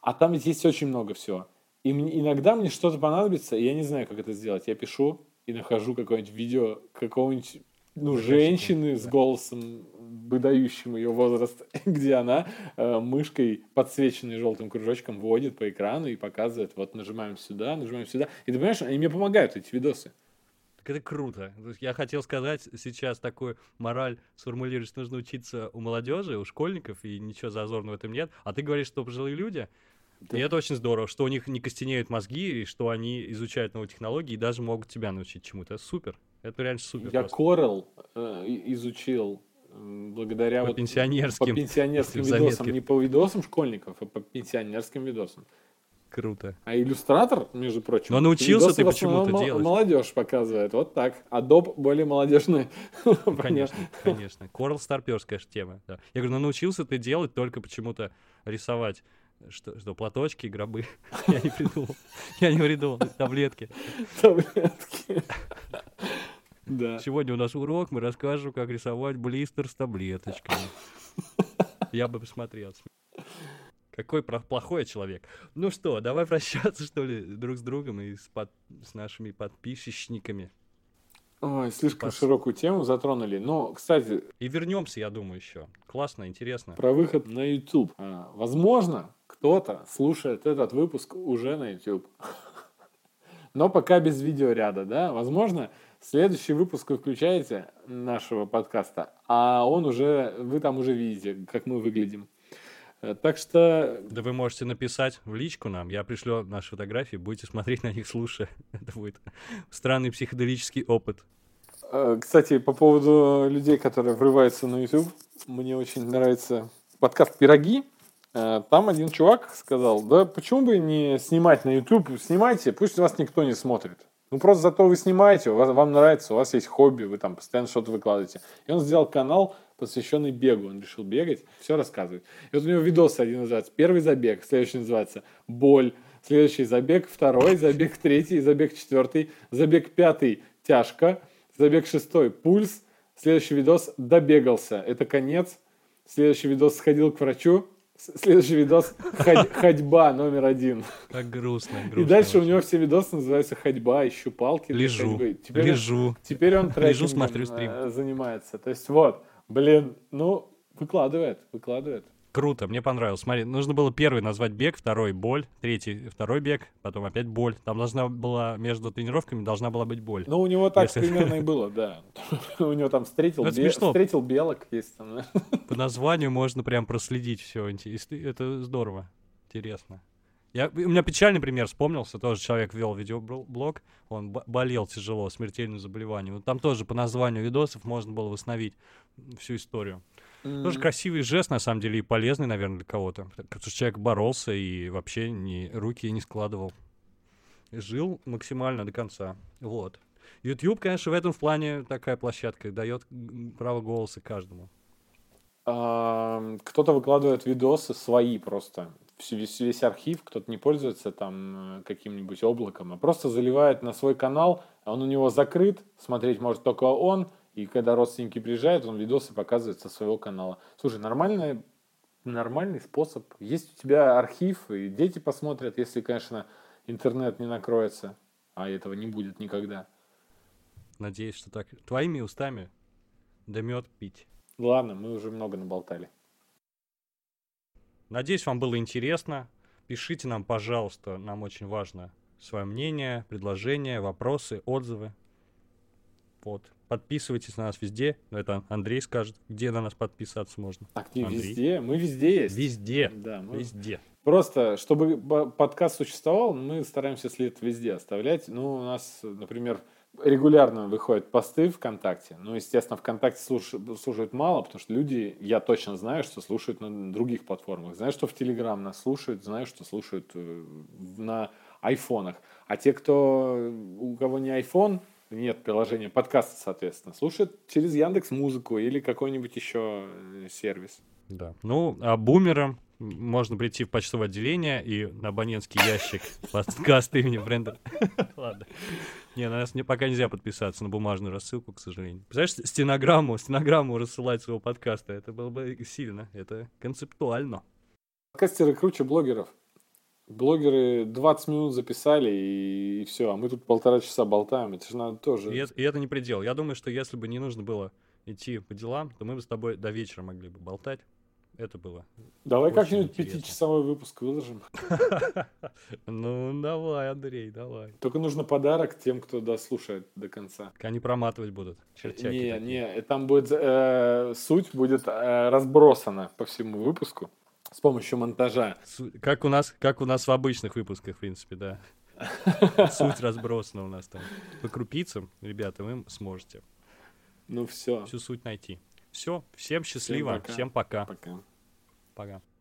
А там есть очень много всего. И мне- иногда мне что-то понадобится, и я не знаю, как это сделать. Я пишу и нахожу какое-нибудь видео какого-нибудь ну, женщины с голосом, выдающим ее возраст, где она э, мышкой, подсвеченной желтым кружочком, водит по экрану и показывает, вот нажимаем сюда, нажимаем сюда. И ты понимаешь, они мне помогают, эти видосы. Так это круто. Я хотел сказать сейчас такую мораль сформулировать, что нужно учиться у молодежи, у школьников, и ничего зазорного в этом нет. А ты говоришь, что пожилые люди, Да. и это очень здорово, что у них не костенеют мозги, и что они изучают новые технологии и даже могут тебя научить чему-то. Это супер. Это реально супер. Я просто. Corel э, изучил благодаря По вот пенсионерским, по пенсионерским видосам, не по видосам школьников, а по пенсионерским видосам. Круто. А иллюстратор, между прочим, Но научился ты почему-то делать. Молодежь показывает, вот так. Adobe более молодежный. Ну, Конечно, конечно. Star Pers, конечно, тема. да. Я говорю, ну научился ты делать только почему-то рисовать что, что, платочки, гробы. Я не придумал. Я не придумал. Таблетки. Таблетки. Да. Сегодня у нас урок, мы расскажем, как рисовать блистер с таблеточками. Я бы посмотрел. Какой про- плохой человек. Ну что, давай прощаться, что ли, друг с другом и с, под- с нашими подписчиками. Ой, слишком Пос- широкую тему затронули. Но, кстати, И вернемся, я думаю, еще. Классно, интересно. про выход на YouTube. А, возможно, кто-то слушает этот выпуск уже на YouTube. Но пока без видеоряда, да? Возможно, следующий выпуск вы включаете нашего подкаста, а он уже, вы там уже видите, как мы выглядим. Э, Так что Да вы можете написать в личку нам, я пришлю наши фотографии, будете смотреть на них, слушая. Это будет странный психоделический опыт. Э, Кстати, по поводу людей, которые врываются на YouTube, мне очень нравится подкаст «Пироги». Э, Там один чувак сказал, да почему бы не снимать на YouTube? Снимайте, пусть вас никто не смотрит. Ну, просто зато вы снимаете, у вас, вам нравится, у вас есть хобби, вы там постоянно что-то выкладываете. И он сделал канал, посвященный бегу. Он решил бегать, все рассказывать. И вот у него видосы один называется «Первый забег», следующий называется «Боль», следующий забег, второй, забег третий, забег четвертый, забег пятый «Тяжко», забег шестой «Пульс», следующий видос «Добегался», это конец, следующий видос «Сходил к врачу», следующий видос «Ходь- «Ходьба» номер один. Как грустно, И грустно дальше у него все видосы называются «Ходьба», «Ищу палки». Лежу, ходьбы». Теперь, лежу. теперь он Лежу, смотрю стрим. э, занимается. То есть вот, блин, ну, выкладывает, выкладывает. Круто, мне понравилось. Смотри, нужно было первый назвать бег, второй боль, третий второй бег, потом опять боль. Там должна была между тренировками должна была быть боль. Ну, у него так Если- примерно и было, да. У него там встретил, Ну, бе- встретил белок, есть там. да. По названию можно прям проследить все. Это здорово. Интересно. Я, у меня печальный пример вспомнился. Тоже человек вел видеоблог. Он бо- болел тяжело, смертельным заболеванием. Вот Там тоже по названию видосов можно было восстановить всю историю. Тоже красивый жест, на самом деле, и полезный, наверное, для кого-то. Потому что человек боролся и вообще ни, руки не складывал. И жил максимально до конца. Вот. YouTube, конечно, в этом плане такая площадка, дает право голоса каждому. А, Кто-то выкладывает видосы свои просто. весь, весь архив, кто-то не пользуется там э, каким-нибудь облаком, а просто заливает на свой канал, а он у него закрыт, смотреть может только он, и когда родственники приезжают, он видосы показывает со своего канала. Слушай, нормальный, нормальный способ. Есть у тебя архив, и дети посмотрят, если, конечно, интернет не накроется, а этого не будет никогда. Надеюсь, что так. Твоими устами да мед пить. Ладно, мы уже много наболтали. Надеюсь, вам было интересно. Пишите нам, пожалуйста, нам очень важно свое мнение, предложения, вопросы, отзывы. Вот. Подписывайтесь на нас везде. Но это Андрей скажет, где на нас подписаться можно. Так не Андрей. везде, мы везде есть. Везде. Да, мы... Везде. Просто, чтобы подкаст существовал, мы стараемся след везде оставлять. Ну, у нас, например, регулярно выходят посты ВКонтакте. Ну, естественно, ВКонтакте слушают, слушают мало, потому что люди, я точно знаю, что слушают на других платформах. Знаю, что в Телеграм нас слушают, знаю, что слушают э, на айфонах. А те, кто, у кого не iPhone, нет приложения подкаста, соответственно, слушают через Яндекс Музыку или какой-нибудь еще э, сервис. Да. Ну, а бумерам можно прийти в почтовое отделение и на абонентский ящик подкаст имени бренда. Ладно. Не, на нас не, пока нельзя подписаться на бумажную рассылку, к сожалению. Представляешь, стенограмму, стенограмму рассылать своего подкаста, это было бы сильно, это концептуально. Подкастеры круче блогеров. Блогеры 20 минут записали и, и все, а мы тут полтора часа болтаем, это же надо тоже... И это, и это не предел. Я думаю, что если бы не нужно было идти по делам, то мы бы с тобой до вечера могли бы болтать. Это было. Давай как-нибудь пятичасовой выпуск выложим. Ну, давай, Андрей, давай. Только нужно подарок тем, кто дослушает до конца. Они проматывать будут. Не, не, там будет э, суть будет э, разбросана по всему выпуску с помощью монтажа. Как у нас, как у нас в обычных выпусках, в принципе, да. Суть разбросана у нас там. По крупицам, ребята, вы сможете. Ну все. Всю суть найти. Все, всем счастливо, всем пока. Всем пока. Пока. пока.